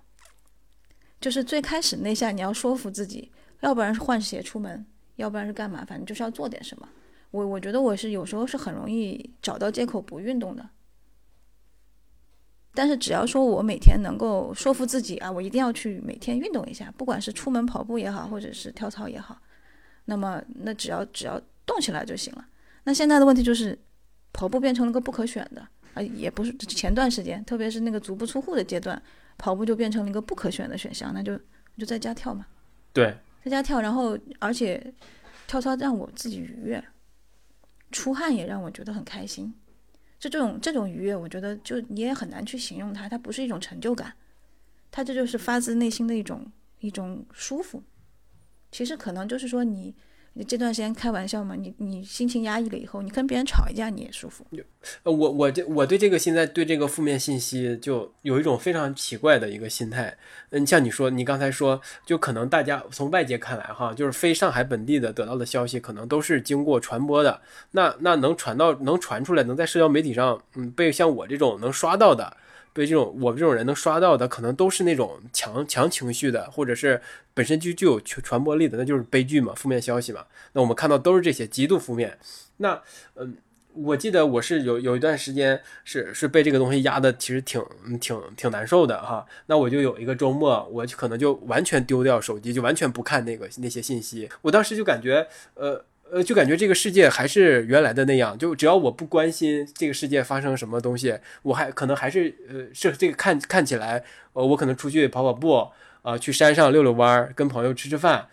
就是最开始那下你要说服自己，要不然是换鞋出门，要不然是干嘛，反正就是要做点什么。我我觉得我是有时候是很容易找到借口不运动的，但是只要说我每天能够说服自己啊，我一定要去每天运动一下，不管是出门跑步也好，或者是跳操也好，那么那只要只要动起来就行了。那现在的问题就是，跑步变成了个不可选的啊，也不是前段时间，特别是那个足不出户的阶段，跑步就变成了一个不可选的选项，那就就在家跳嘛。对，在家跳，然后而且跳操让我自己愉悦，出汗也让我觉得很开心。就这种这种愉悦，我觉得就你也很难去形容它，它不是一种成就感，它这就是发自内心的一种一种舒服。其实可能就是说你你这段时间开玩笑嘛，你你心情压抑了以后，你跟别人吵一架你也舒服。呃，我我这我对这个现在对这个负面信息就有一种非常奇怪的一个心态。嗯，像你说，你刚才说，就可能大家从外界看来哈，就是非上海本地的得到的消息，可能都是经过传播的。那那能传到能传出来，能在社交媒体上，嗯，被像我这种能刷到的。被这种我们这种人能刷到的，可能都是那种强强情绪的，或者是本身就具有传传播力的，那就是悲剧嘛，负面消息嘛。那我们看到都是这些极度负面。那嗯，我记得我是有有一段时间是是被这个东西压的，其实挺挺挺难受的哈。那我就有一个周末，我可能就完全丢掉手机，就完全不看那个那些信息。我当时就感觉，呃呃，就感觉这个世界还是原来的那样，就只要我不关心这个世界发生什么东西，我还可能还是呃是这个看看起来，呃我可能出去跑跑步，啊去山上遛遛弯儿，跟朋友吃吃饭。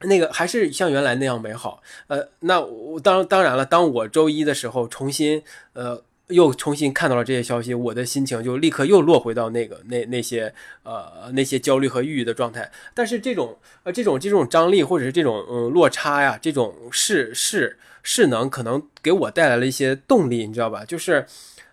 那个还是像原来那样美好，呃，那我当当然了，当我周一的时候重新，呃，又重新看到了这些消息，我的心情就立刻又落回到那个那那些呃那些焦虑和抑郁的状态。但是这种呃这种这种张力或者是这种嗯落差呀，这种势势势能可能给我带来了一些动力，你知道吧？就是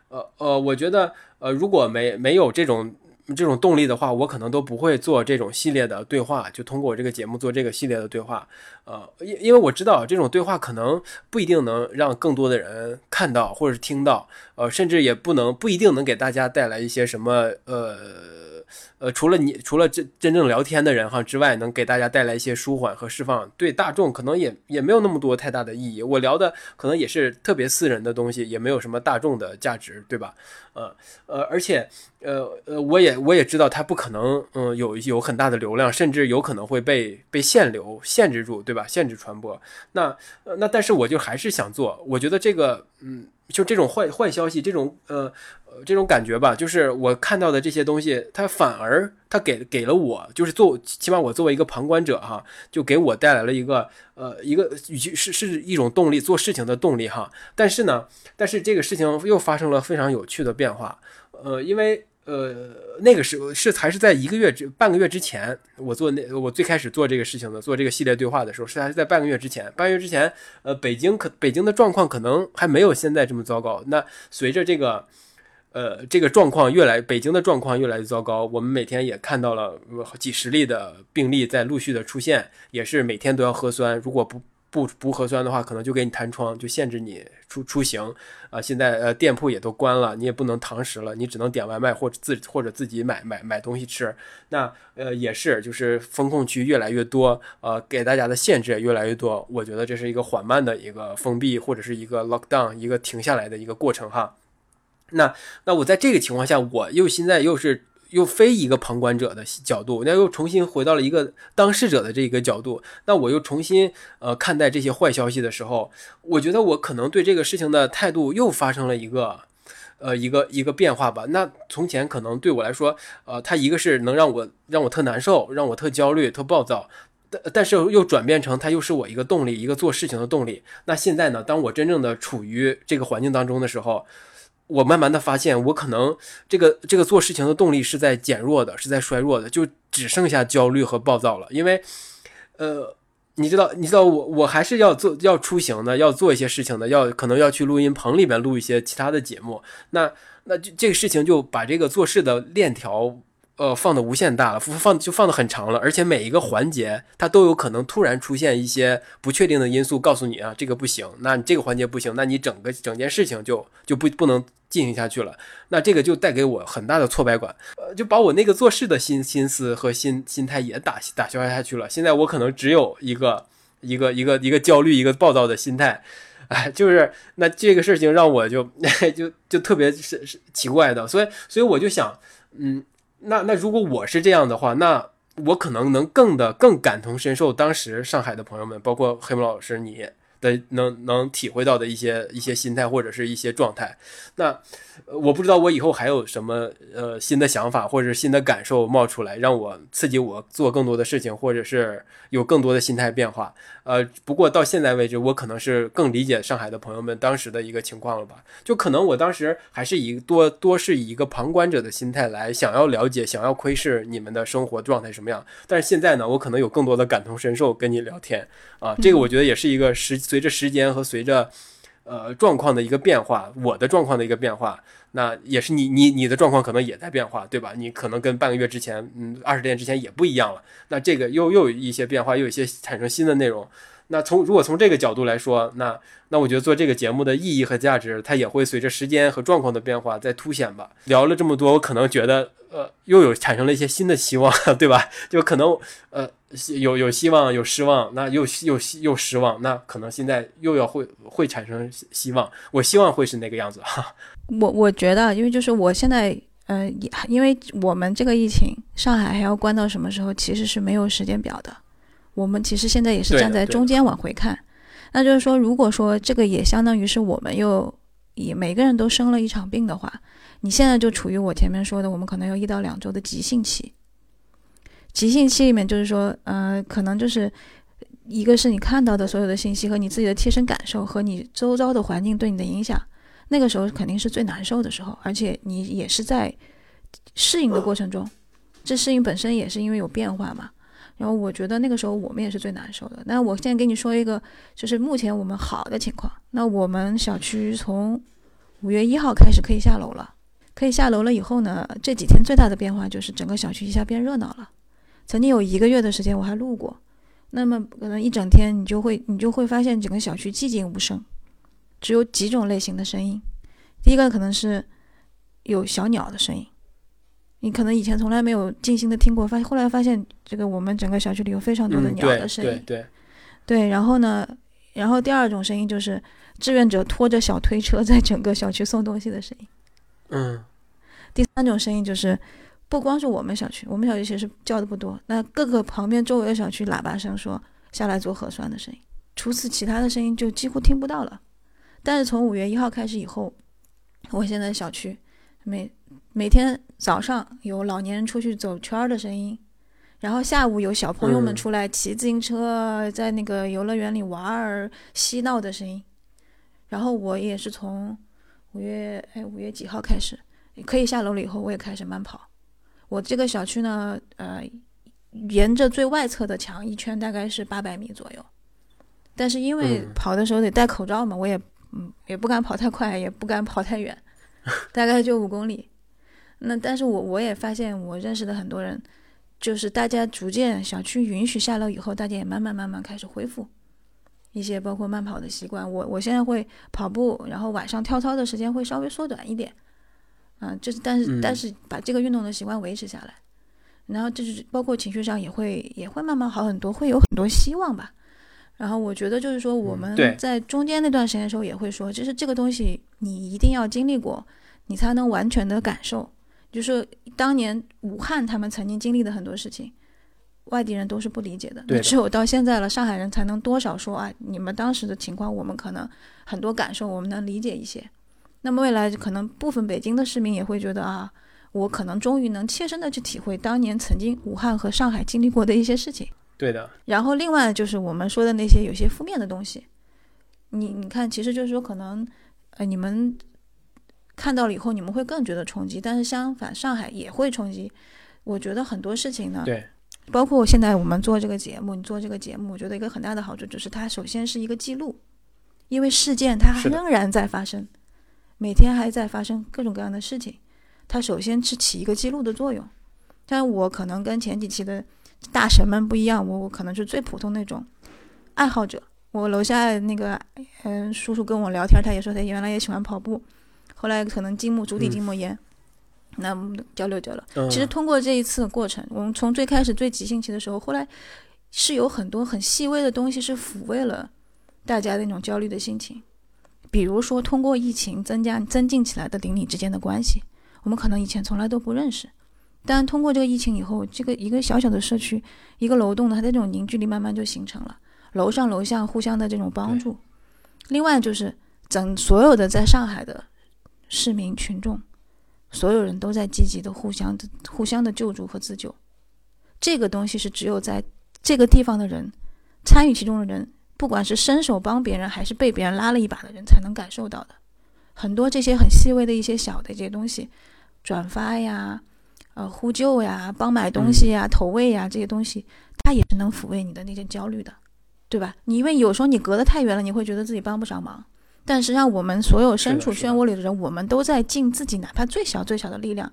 呃呃，我觉得呃如果没没有这种。这种动力的话，我可能都不会做这种系列的对话，就通过我这个节目做这个系列的对话。呃，因因为我知道这种对话可能不一定能让更多的人看到或者是听到，呃，甚至也不能不一定能给大家带来一些什么呃。呃，除了你，除了真真正聊天的人哈之外，能给大家带来一些舒缓和释放，对大众可能也也没有那么多太大的意义。我聊的可能也是特别私人的东西，也没有什么大众的价值，对吧？呃呃，而且呃呃，我也我也知道它不可能嗯有有很大的流量，甚至有可能会被被限流限制住，对吧？限制传播。那那但是我就还是想做，我觉得这个嗯。就这种坏坏消息，这种呃这种感觉吧，就是我看到的这些东西，它反而它给给了我，就是做起码我作为一个旁观者哈，就给我带来了一个呃一个与其是是一种动力，做事情的动力哈。但是呢，但是这个事情又发生了非常有趣的变化，呃，因为。呃，那个时候是还是在一个月之半个月之前，我做那我最开始做这个事情的，做这个系列对话的时候，是还是在半个月之前。半个月之前，呃，北京可北京的状况可能还没有现在这么糟糕。那随着这个，呃，这个状况越来，北京的状况越来越糟糕，我们每天也看到了几十例的病例在陆续的出现，也是每天都要核酸，如果不。不不核酸的话，可能就给你弹窗，就限制你出出行啊。现在呃店铺也都关了，你也不能堂食了，你只能点外卖或者自或者自己买买买东西吃。那呃也是，就是风控区越来越多，呃给大家的限制也越来越多。我觉得这是一个缓慢的一个封闭或者是一个 lockdown 一个停下来的一个过程哈。那那我在这个情况下，我又现在又是。又非一个旁观者的角度，那又重新回到了一个当事者的这个角度，那我又重新呃看待这些坏消息的时候，我觉得我可能对这个事情的态度又发生了一个呃一个一个变化吧。那从前可能对我来说，呃，它一个是能让我让我特难受，让我特焦虑、特暴躁，但但是又转变成它又是我一个动力，一个做事情的动力。那现在呢，当我真正的处于这个环境当中的时候。我慢慢的发现，我可能这个这个做事情的动力是在减弱的，是在衰弱的，就只剩下焦虑和暴躁了。因为，呃，你知道，你知道，我我还是要做要出行的，要做一些事情的，要可能要去录音棚里面录一些其他的节目。那那这这个事情就把这个做事的链条。呃，放的无限大了，放就放的很长了，而且每一个环节它都有可能突然出现一些不确定的因素，告诉你啊，这个不行，那你这个环节不行，那你整个整件事情就就不不能进行下去了。那这个就带给我很大的挫败感，呃，就把我那个做事的心心思和心心态也打打消下去了。现在我可能只有一个一个一个一个焦虑、一个暴躁的心态，哎，就是那这个事情让我就 就就特别是是奇怪的，所以所以我就想，嗯。那那如果我是这样的话，那我可能能更的更感同身受当时上海的朋友们，包括黑木老师你的能能体会到的一些一些心态或者是一些状态。那我不知道我以后还有什么呃新的想法或者新的感受冒出来，让我刺激我做更多的事情，或者是有更多的心态变化。呃，不过到现在为止，我可能是更理解上海的朋友们当时的一个情况了吧？就可能我当时还是以多多是以一个旁观者的心态来想要了解、想要窥视你们的生活状态什么样。但是现在呢，我可能有更多的感同身受跟你聊天啊，这个我觉得也是一个时随着时间和随着呃状况的一个变化，我的状况的一个变化。那也是你你你的状况可能也在变化，对吧？你可能跟半个月之前，嗯，二十天之前也不一样了。那这个又又有一些变化，又有一些产生新的内容。那从如果从这个角度来说，那那我觉得做这个节目的意义和价值，它也会随着时间和状况的变化在凸显吧。聊了这么多，我可能觉得呃又有产生了一些新的希望，对吧？就可能呃有有希望有失望，那又又又失望，那可能现在又要会会产生希望。我希望会是那个样子哈。我我觉得，因为就是我现在呃，因为我们这个疫情，上海还要关到什么时候，其实是没有时间表的。我们其实现在也是站在中间往回看，那就是说，如果说这个也相当于是我们又也每个人都生了一场病的话，你现在就处于我前面说的，我们可能有一到两周的急性期。急性期里面就是说，呃，可能就是一个是你看到的所有的信息和你自己的切身感受和你周遭的环境对你的影响，那个时候肯定是最难受的时候，而且你也是在适应的过程中，这适应本身也是因为有变化嘛。然后我觉得那个时候我们也是最难受的。那我现在给你说一个，就是目前我们好的情况。那我们小区从五月一号开始可以下楼了，可以下楼了以后呢，这几天最大的变化就是整个小区一下变热闹了。曾经有一个月的时间我还路过，那么可能一整天你就会你就会发现整个小区寂静无声，只有几种类型的声音。第一个可能是有小鸟的声音。你可能以前从来没有静心的听过，发后来发现这个我们整个小区里有非常多的鸟的声音，对对对。然后呢，然后第二种声音就是志愿者拖着小推车在整个小区送东西的声音，嗯。第三种声音就是不光是我们小区，我们小区其实叫的不多，那各个旁边周围的小区喇叭声说下来做核酸的声音，除此其他的声音就几乎听不到了。但是从五月一号开始以后，我现在小区每。每天早上有老年人出去走圈的声音，然后下午有小朋友们出来骑自行车，在那个游乐园里玩儿嬉闹的声音。然后我也是从五月哎五月几号开始可以下楼了以后，我也开始慢跑。我这个小区呢，呃，沿着最外侧的墙一圈大概是八百米左右，但是因为跑的时候得戴口罩嘛，我也嗯也不敢跑太快，也不敢跑太远，大概就五公里。那但是我我也发现，我认识的很多人，就是大家逐渐小区允许下楼以后，大家也慢慢慢慢开始恢复一些包括慢跑的习惯。我我现在会跑步，然后晚上跳操的时间会稍微缩短一点，嗯，就是但是但是把这个运动的习惯维持下来，然后就是包括情绪上也会也会慢慢好很多，会有很多希望吧。然后我觉得就是说我们在中间那段时间的时候也会说，就是这个东西你一定要经历过，你才能完全的感受。就是当年武汉他们曾经经历的很多事情，外地人都是不理解的。你只有到现在了，上海人才能多少说啊，你们当时的情况，我们可能很多感受我们能理解一些。那么未来可能部分北京的市民也会觉得啊，我可能终于能切身的去体会当年曾经武汉和上海经历过的一些事情。对的。然后另外就是我们说的那些有些负面的东西，你你看，其实就是说可能，呃，你们。看到了以后，你们会更觉得冲击，但是相反，上海也会冲击。我觉得很多事情呢，对，包括现在我们做这个节目，你做这个节目，我觉得一个很大的好处就是它首先是一个记录，因为事件它仍然在发生，每天还在发生各种各样的事情，它首先是起一个记录的作用。但我可能跟前几期的大神们不一样，我我可能是最普通那种爱好者。我楼下那个嗯叔叔跟我聊天，他也说他原来也喜欢跑步。后来可能筋膜、足底筋膜炎，那交流交流。其实通过这一次的过程，我们从最开始最急性期的时候，后来是有很多很细微的东西是抚慰了大家那种焦虑的心情。比如说，通过疫情增加增进起来的邻里之间的关系，我们可能以前从来都不认识，但通过这个疫情以后，这个一个小小的社区，一个楼栋的它的这种凝聚力慢慢就形成了，楼上楼下互相的这种帮助。另外就是整所有的在上海的。市民群众，所有人都在积极的互相的互相的救助和自救，这个东西是只有在这个地方的人参与其中的人，不管是伸手帮别人还是被别人拉了一把的人，才能感受到的。很多这些很细微的一些小的这些东西，转发呀，呃，呼救呀，帮买东西呀，投喂呀，这些东西，它也是能抚慰你的那些焦虑的，对吧？你因为有时候你隔得太远了，你会觉得自己帮不上忙。但实际上，我们所有身处漩涡里的人，我们都在尽自己哪怕最小最小的力量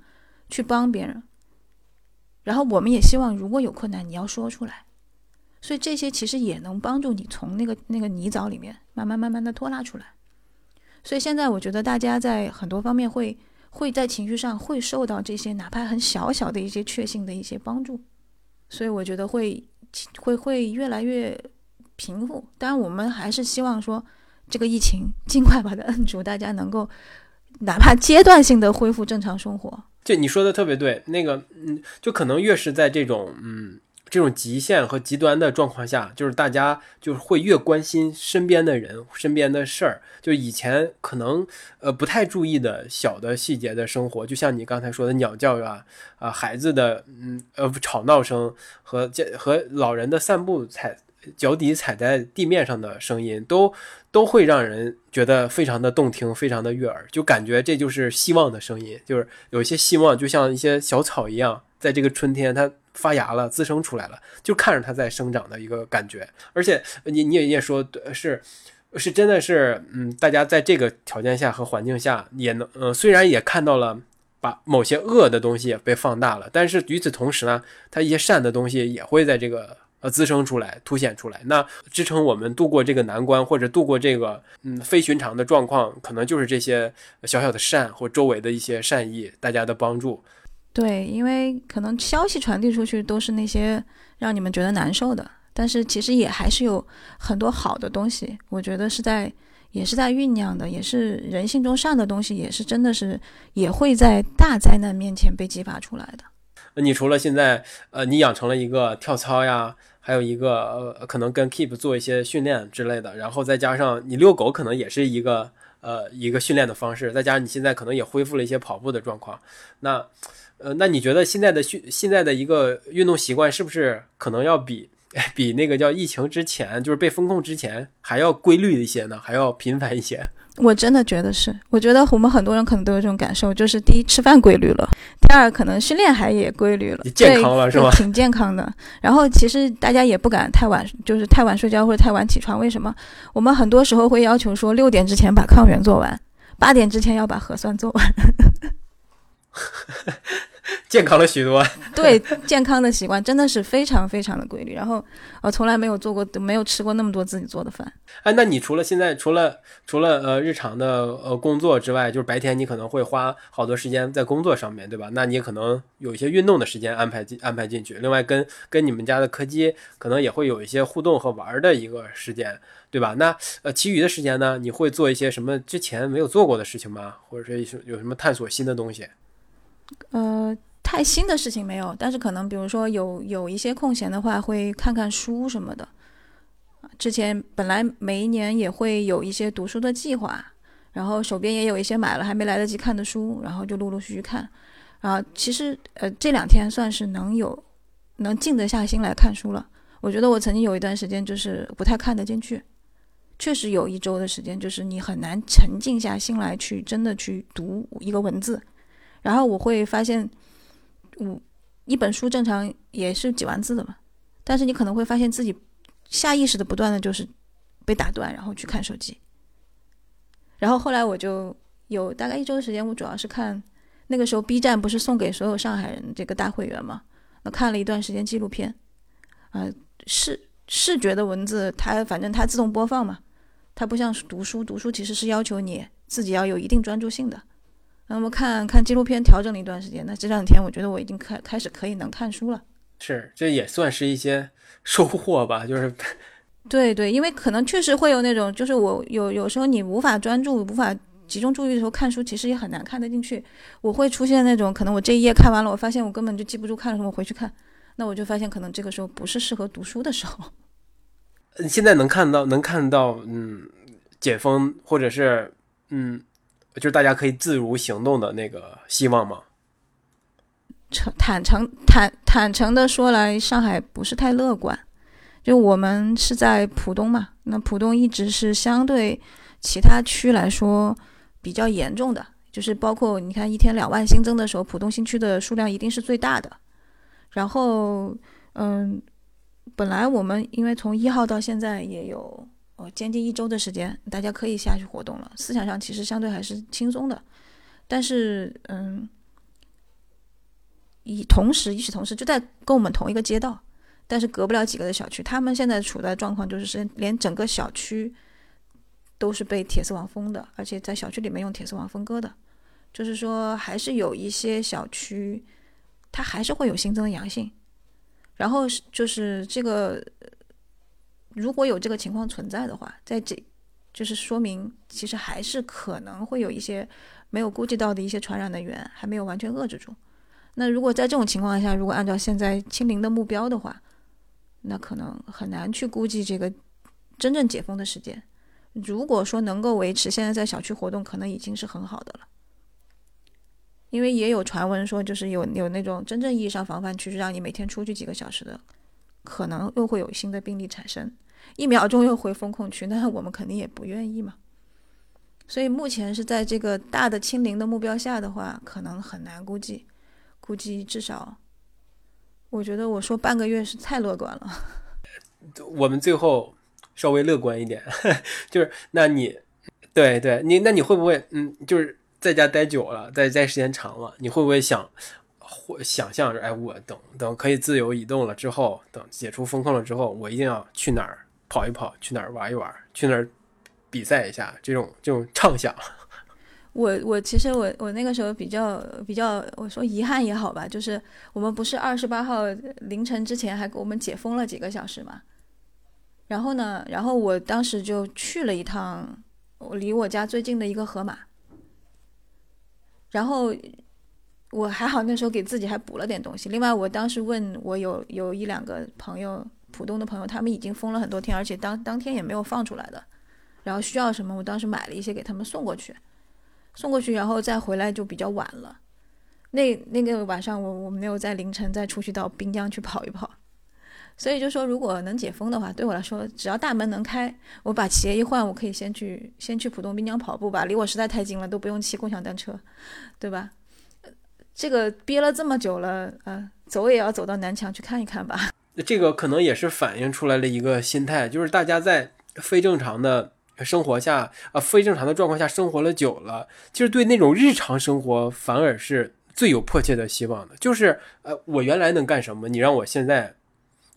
去帮别人。然后，我们也希望，如果有困难，你要说出来。所以这些其实也能帮助你从那个那个泥沼里面慢慢慢慢的拖拉出来。所以现在我觉得大家在很多方面会会在情绪上会受到这些哪怕很小小的一些确信的一些帮助，所以我觉得会会会越来越平复。当然，我们还是希望说这个疫情尽快把它摁住，大家能够 哪怕阶段性的恢复正常生活。就你说的特别对，那个嗯，就可能越是在这种嗯。这种极限和极端的状况下，就是大家就是会越关心身边的人、身边的事儿。就以前可能呃不太注意的小的细节的生活，就像你刚才说的鸟叫啊啊孩子的嗯呃吵闹声和和老人的散步踩脚底踩在地面上的声音，都都会让人觉得非常的动听，非常的悦耳，就感觉这就是希望的声音，就是有一些希望，就像一些小草一样，在这个春天它。发芽了，滋生出来了，就看着它在生长的一个感觉。而且你你也也说是，是真的是，嗯，大家在这个条件下和环境下也能，呃，虽然也看到了把某些恶的东西也被放大了，但是与此同时呢，它一些善的东西也会在这个呃滋生出来、凸显出来。那支撑我们度过这个难关或者度过这个嗯非寻常的状况，可能就是这些小小的善或周围的一些善意，大家的帮助。对，因为可能消息传递出去都是那些让你们觉得难受的，但是其实也还是有很多好的东西，我觉得是在也是在酝酿的，也是人性中善的东西，也是真的是也会在大灾难面前被激发出来的。你除了现在呃，你养成了一个跳操呀，还有一个呃，可能跟 Keep 做一些训练之类的，然后再加上你遛狗，可能也是一个呃一个训练的方式，再加上你现在可能也恢复了一些跑步的状况，那。呃，那你觉得现在的训现在的一个运动习惯是不是可能要比 比那个叫疫情之前，就是被封控之前还要规律一些呢？还要频繁一些？我真的觉得是，我觉得我们很多人可能都有这种感受，就是第一吃饭规律了，第二可能训练还也规律了，健康了是吧？挺健康的。然后其实大家也不敢太晚，就是太晚睡觉或者太晚起床。为什么？我们很多时候会要求说六点之前把抗原做完，八点之前要把核酸做完。健康了许多，对健康的习惯真的是非常非常的规律。然后，我从来没有做过，没有吃过那么多自己做的饭。哎，那你除了现在，除了除了呃日常的呃工作之外，就是白天你可能会花好多时间在工作上面对吧？那你可能有一些运动的时间安排进安排进去。另外，跟跟你们家的柯基可能也会有一些互动和玩的一个时间，对吧？那呃其余的时间呢，你会做一些什么之前没有做过的事情吗？或者说有什么探索新的东西？呃，太新的事情没有，但是可能比如说有有一些空闲的话，会看看书什么的。之前本来每一年也会有一些读书的计划，然后手边也有一些买了还没来得及看的书，然后就陆陆续续看。啊，其实呃这两天算是能有能静得下心来看书了。我觉得我曾经有一段时间就是不太看得进去，确实有一周的时间，就是你很难沉静下心来去真的去读一个文字。然后我会发现，我，一本书正常也是几万字的嘛，但是你可能会发现自己下意识的不断的就是被打断，然后去看手机。然后后来我就有大概一周的时间，我主要是看那个时候 B 站不是送给所有上海人这个大会员嘛，那看了一段时间纪录片，啊，视视觉的文字它反正它自动播放嘛，它不像读书，读书其实是要求你自己要有一定专注性的。那么看看纪录片，调整了一段时间。那这两天我觉得我已经开开始可以能看书了。是，这也算是一些 收获吧。就是，对对，因为可能确实会有那种，就是我有有时候你无法专注、无法集中注意的时候看书，其实也很难看得进去。我会出现那种，可能我这一页看完了，我发现我根本就记不住看了什么，回去看，那我就发现可能这个时候不是适合读书的时候。现在能看到，能看到，嗯，解封或者是，嗯。就是大家可以自如行动的那个希望吗？诚坦诚坦坦诚的说来，上海不是太乐观。就我们是在浦东嘛，那浦东一直是相对其他区来说比较严重的，就是包括你看一天两万新增的时候，浦东新区的数量一定是最大的。然后，嗯，本来我们因为从一号到现在也有。哦，将近一周的时间，大家可以下去活动了。思想上其实相对还是轻松的，但是，嗯，以同时，一起同时就在跟我们同一个街道，但是隔不了几个的小区，他们现在处在状况就是是连整个小区都是被铁丝网封的，而且在小区里面用铁丝网分割的，就是说还是有一些小区它还是会有新增阳性，然后是就是这个如果有这个情况存在的话，在这就是说明其实还是可能会有一些没有估计到的一些传染的源还没有完全遏制住。那如果在这种情况下，如果按照现在清零的目标的话，那可能很难去估计这个真正解封的时间。如果说能够维持现在在小区活动，可能已经是很好的了。因为也有传闻说，就是有有那种真正意义上防范区，是让你每天出去几个小时的，可能又会有新的病例产生，一秒钟又回风控区，那我们肯定也不愿意嘛。所以目前是在这个大的清零的目标下的话，可能很难估计，估计至少，我觉得我说半个月是太乐观了。我们最后稍微乐观一点，就是那你，对对，你那你会不会嗯，就是在家待久了，在待时间长了，你会不会想，或想象着，哎，我等等可以自由移动了之后，等解除风控了之后，我一定要去哪儿跑一跑，去哪儿玩一玩，去哪儿。比赛一下，这种这种畅想。我我其实我我那个时候比较比较，我说遗憾也好吧，就是我们不是二十八号凌晨之前还给我们解封了几个小时嘛。然后呢，然后我当时就去了一趟我离我家最近的一个河马。然后我还好，那时候给自己还补了点东西。另外，我当时问我有有一两个朋友，浦东的朋友，他们已经封了很多天，而且当当天也没有放出来的。然后需要什么，我当时买了一些给他们送过去，送过去，然后再回来就比较晚了。那那个晚上，我我没有在凌晨再出去到滨江去跑一跑。所以就说，如果能解封的话，对我来说，只要大门能开，我把鞋一换，我可以先去先去浦东滨江跑步吧，离我实在太近了，都不用骑共享单车，对吧？这个憋了这么久了，呃，走也要走到南墙去看一看吧。这个可能也是反映出来了一个心态，就是大家在非正常的。生活下啊，非正常的状况下生活了久了，其实对那种日常生活反而是最有迫切的希望的。就是呃，我原来能干什么，你让我现在，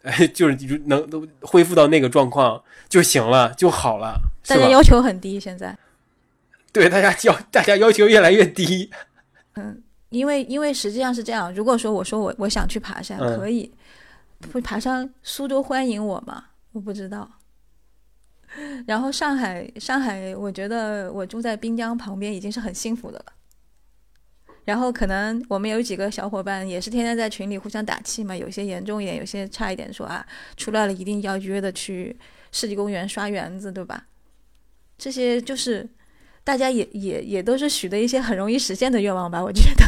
哎，就是能都恢复到那个状况就行了，就好了。大家要求很低，现在。对，大家要大家要求越来越低。嗯，因为因为实际上是这样，如果说我说我我想去爬山，可以，会爬上，苏州欢迎我吗？我不知道。然后上海，上海，我觉得我住在滨江旁边已经是很幸福的了。然后可能我们有几个小伙伴也是天天在群里互相打气嘛，有些严重一点，有些差一点，说啊出来了一定要约的去世纪公园刷园子，对吧？这些就是大家也也也都是许的一些很容易实现的愿望吧，我觉得。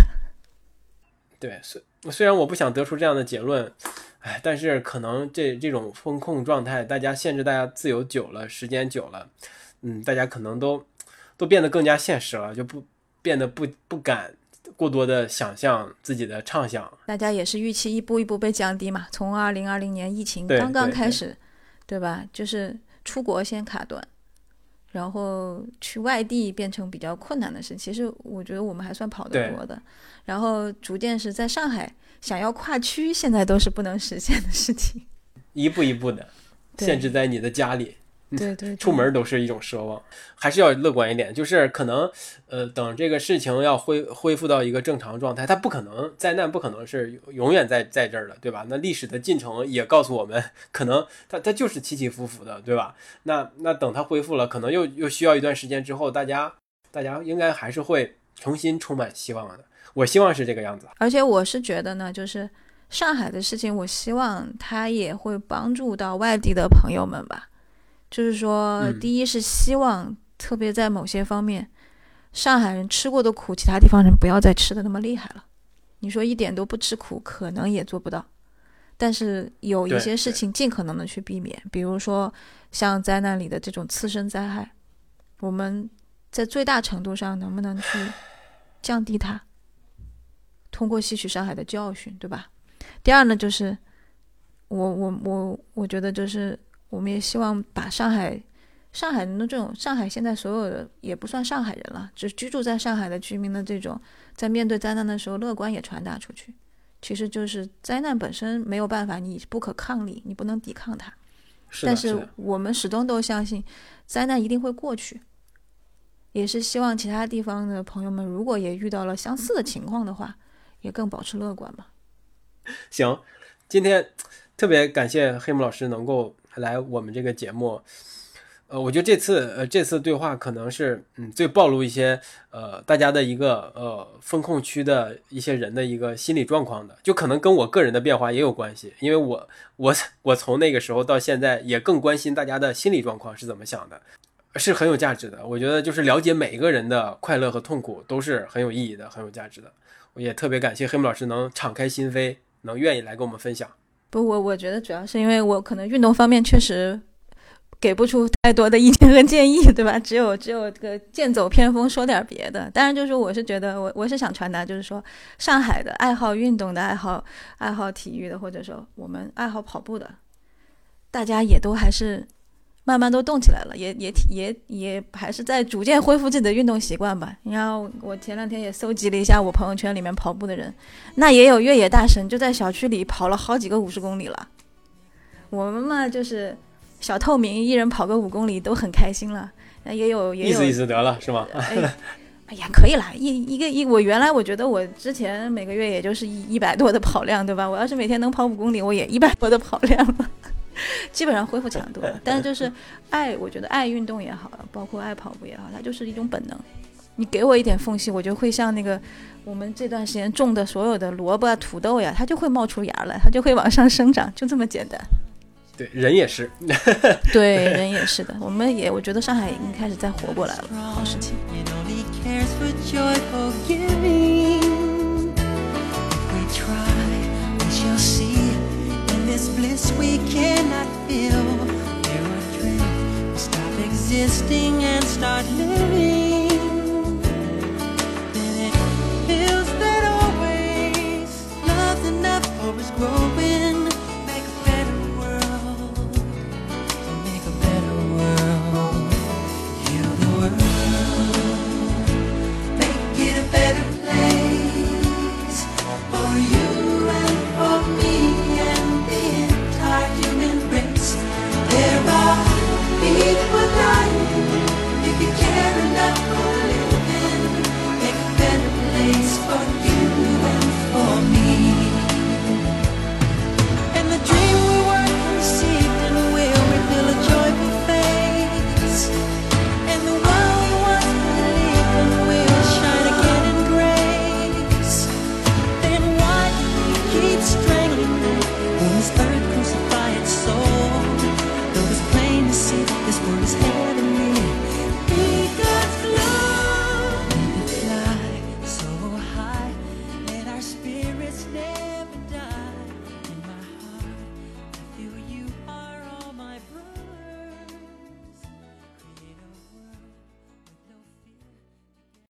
对，虽虽然我不想得出这样的结论。哎，但是可能这这种风控状态，大家限制大家自由久了，时间久了，嗯，大家可能都都变得更加现实了，就不变得不不敢过多的想象自己的畅想。大家也是预期一步一步被降低嘛，从二零二零年疫情刚刚开始，对吧？就是出国先卡顿，然后去外地变成比较困难的事。其实我觉得我们还算跑得多的，然后逐渐是在上海。想要跨区，现在都是不能实现的事情。一步一步的，限制在你的家里。对对，出门都是一种奢望，还是要乐观一点。就是可能，呃，等这个事情要恢恢复到一个正常状态，它不可能灾难不可能是永远在在这儿的，对吧？那历史的进程也告诉我们，可能它它就是起起伏伏的，对吧？那那等它恢复了，可能又又需要一段时间之后，大家大家应该还是会重新充满希望的。我希望是这个样子，而且我是觉得呢，就是上海的事情，我希望它也会帮助到外地的朋友们吧。就是说，第一是希望，特别在某些方面，上海人吃过的苦，其他地方人不要再吃的那么厉害了。你说一点都不吃苦，可能也做不到。但是有一些事情尽可能的去避免，比如说像灾难里的这种次生灾害，我们在最大程度上能不能去降低它？通过吸取上海的教训，对吧？第二呢，就是我我我我觉得就是我们也希望把上海上海人的这种上海现在所有的也不算上海人了，只居住在上海的居民的这种在面对灾难的时候乐观也传达出去，其实就是灾难本身没有办法，你不可抗力，你不能抵抗它。是的，但是我们始终都相信，灾难一定会过去。也是希望其他地方的朋友们，如果也遇到了相似的情况的话，也更保持乐观吧。行，今天特别感谢黑木老师能够来我们这个节目。呃，我觉得这次呃这次对话可能是嗯最暴露一些呃大家的一个呃风控区的一些人的一个心理状况的，就可能跟我个人的变化也有关系，因为我我我从那个时候到现在也更关心大家的心理状况是怎么想的，是很有价值的。我觉得就是了解每一个人的快乐和痛苦都是很有意义的，很有价值的。我也特别感谢黑木老师能敞开心扉，能愿意来跟我们分享。不，我我觉得主要是因为我可能运动方面确实。给不出太多的意见和建议，对吧？只有只有这个剑走偏锋，说点别的。当然，就是我是觉得，我我是想传达，就是说，上海的爱好运动的、爱好爱好体育的，或者说我们爱好跑步的，大家也都还是慢慢都动起来了，也也也也还是在逐渐恢复自己的运动习惯吧。然后我前两天也搜集了一下我朋友圈里面跑步的人，那也有越野大神，就在小区里跑了好几个五十公里了。我们嘛，就是。小透明一人跑个五公里都很开心了，那也有也有意思意思得了是吗？哎，哎呀，可以啦，一一个一我原来我觉得我之前每个月也就是一一百多的跑量，对吧？我要是每天能跑五公里，我也一百多的跑量了，基本上恢复强度了。但是就是爱，我觉得爱运动也好，包括爱跑步也好，它就是一种本能。你给我一点缝隙，我就会像那个我们这段时间种的所有的萝卜、土豆呀，它就会冒出芽来，它就会往上生长，就这么简单。对，人也是。对，人也是的。我们也，我觉得上海已经开始在活过来了，好事情。we cannot feel. There are dreams. We stop existing and start living. Then it feels that always. Love's enough, hope is growing.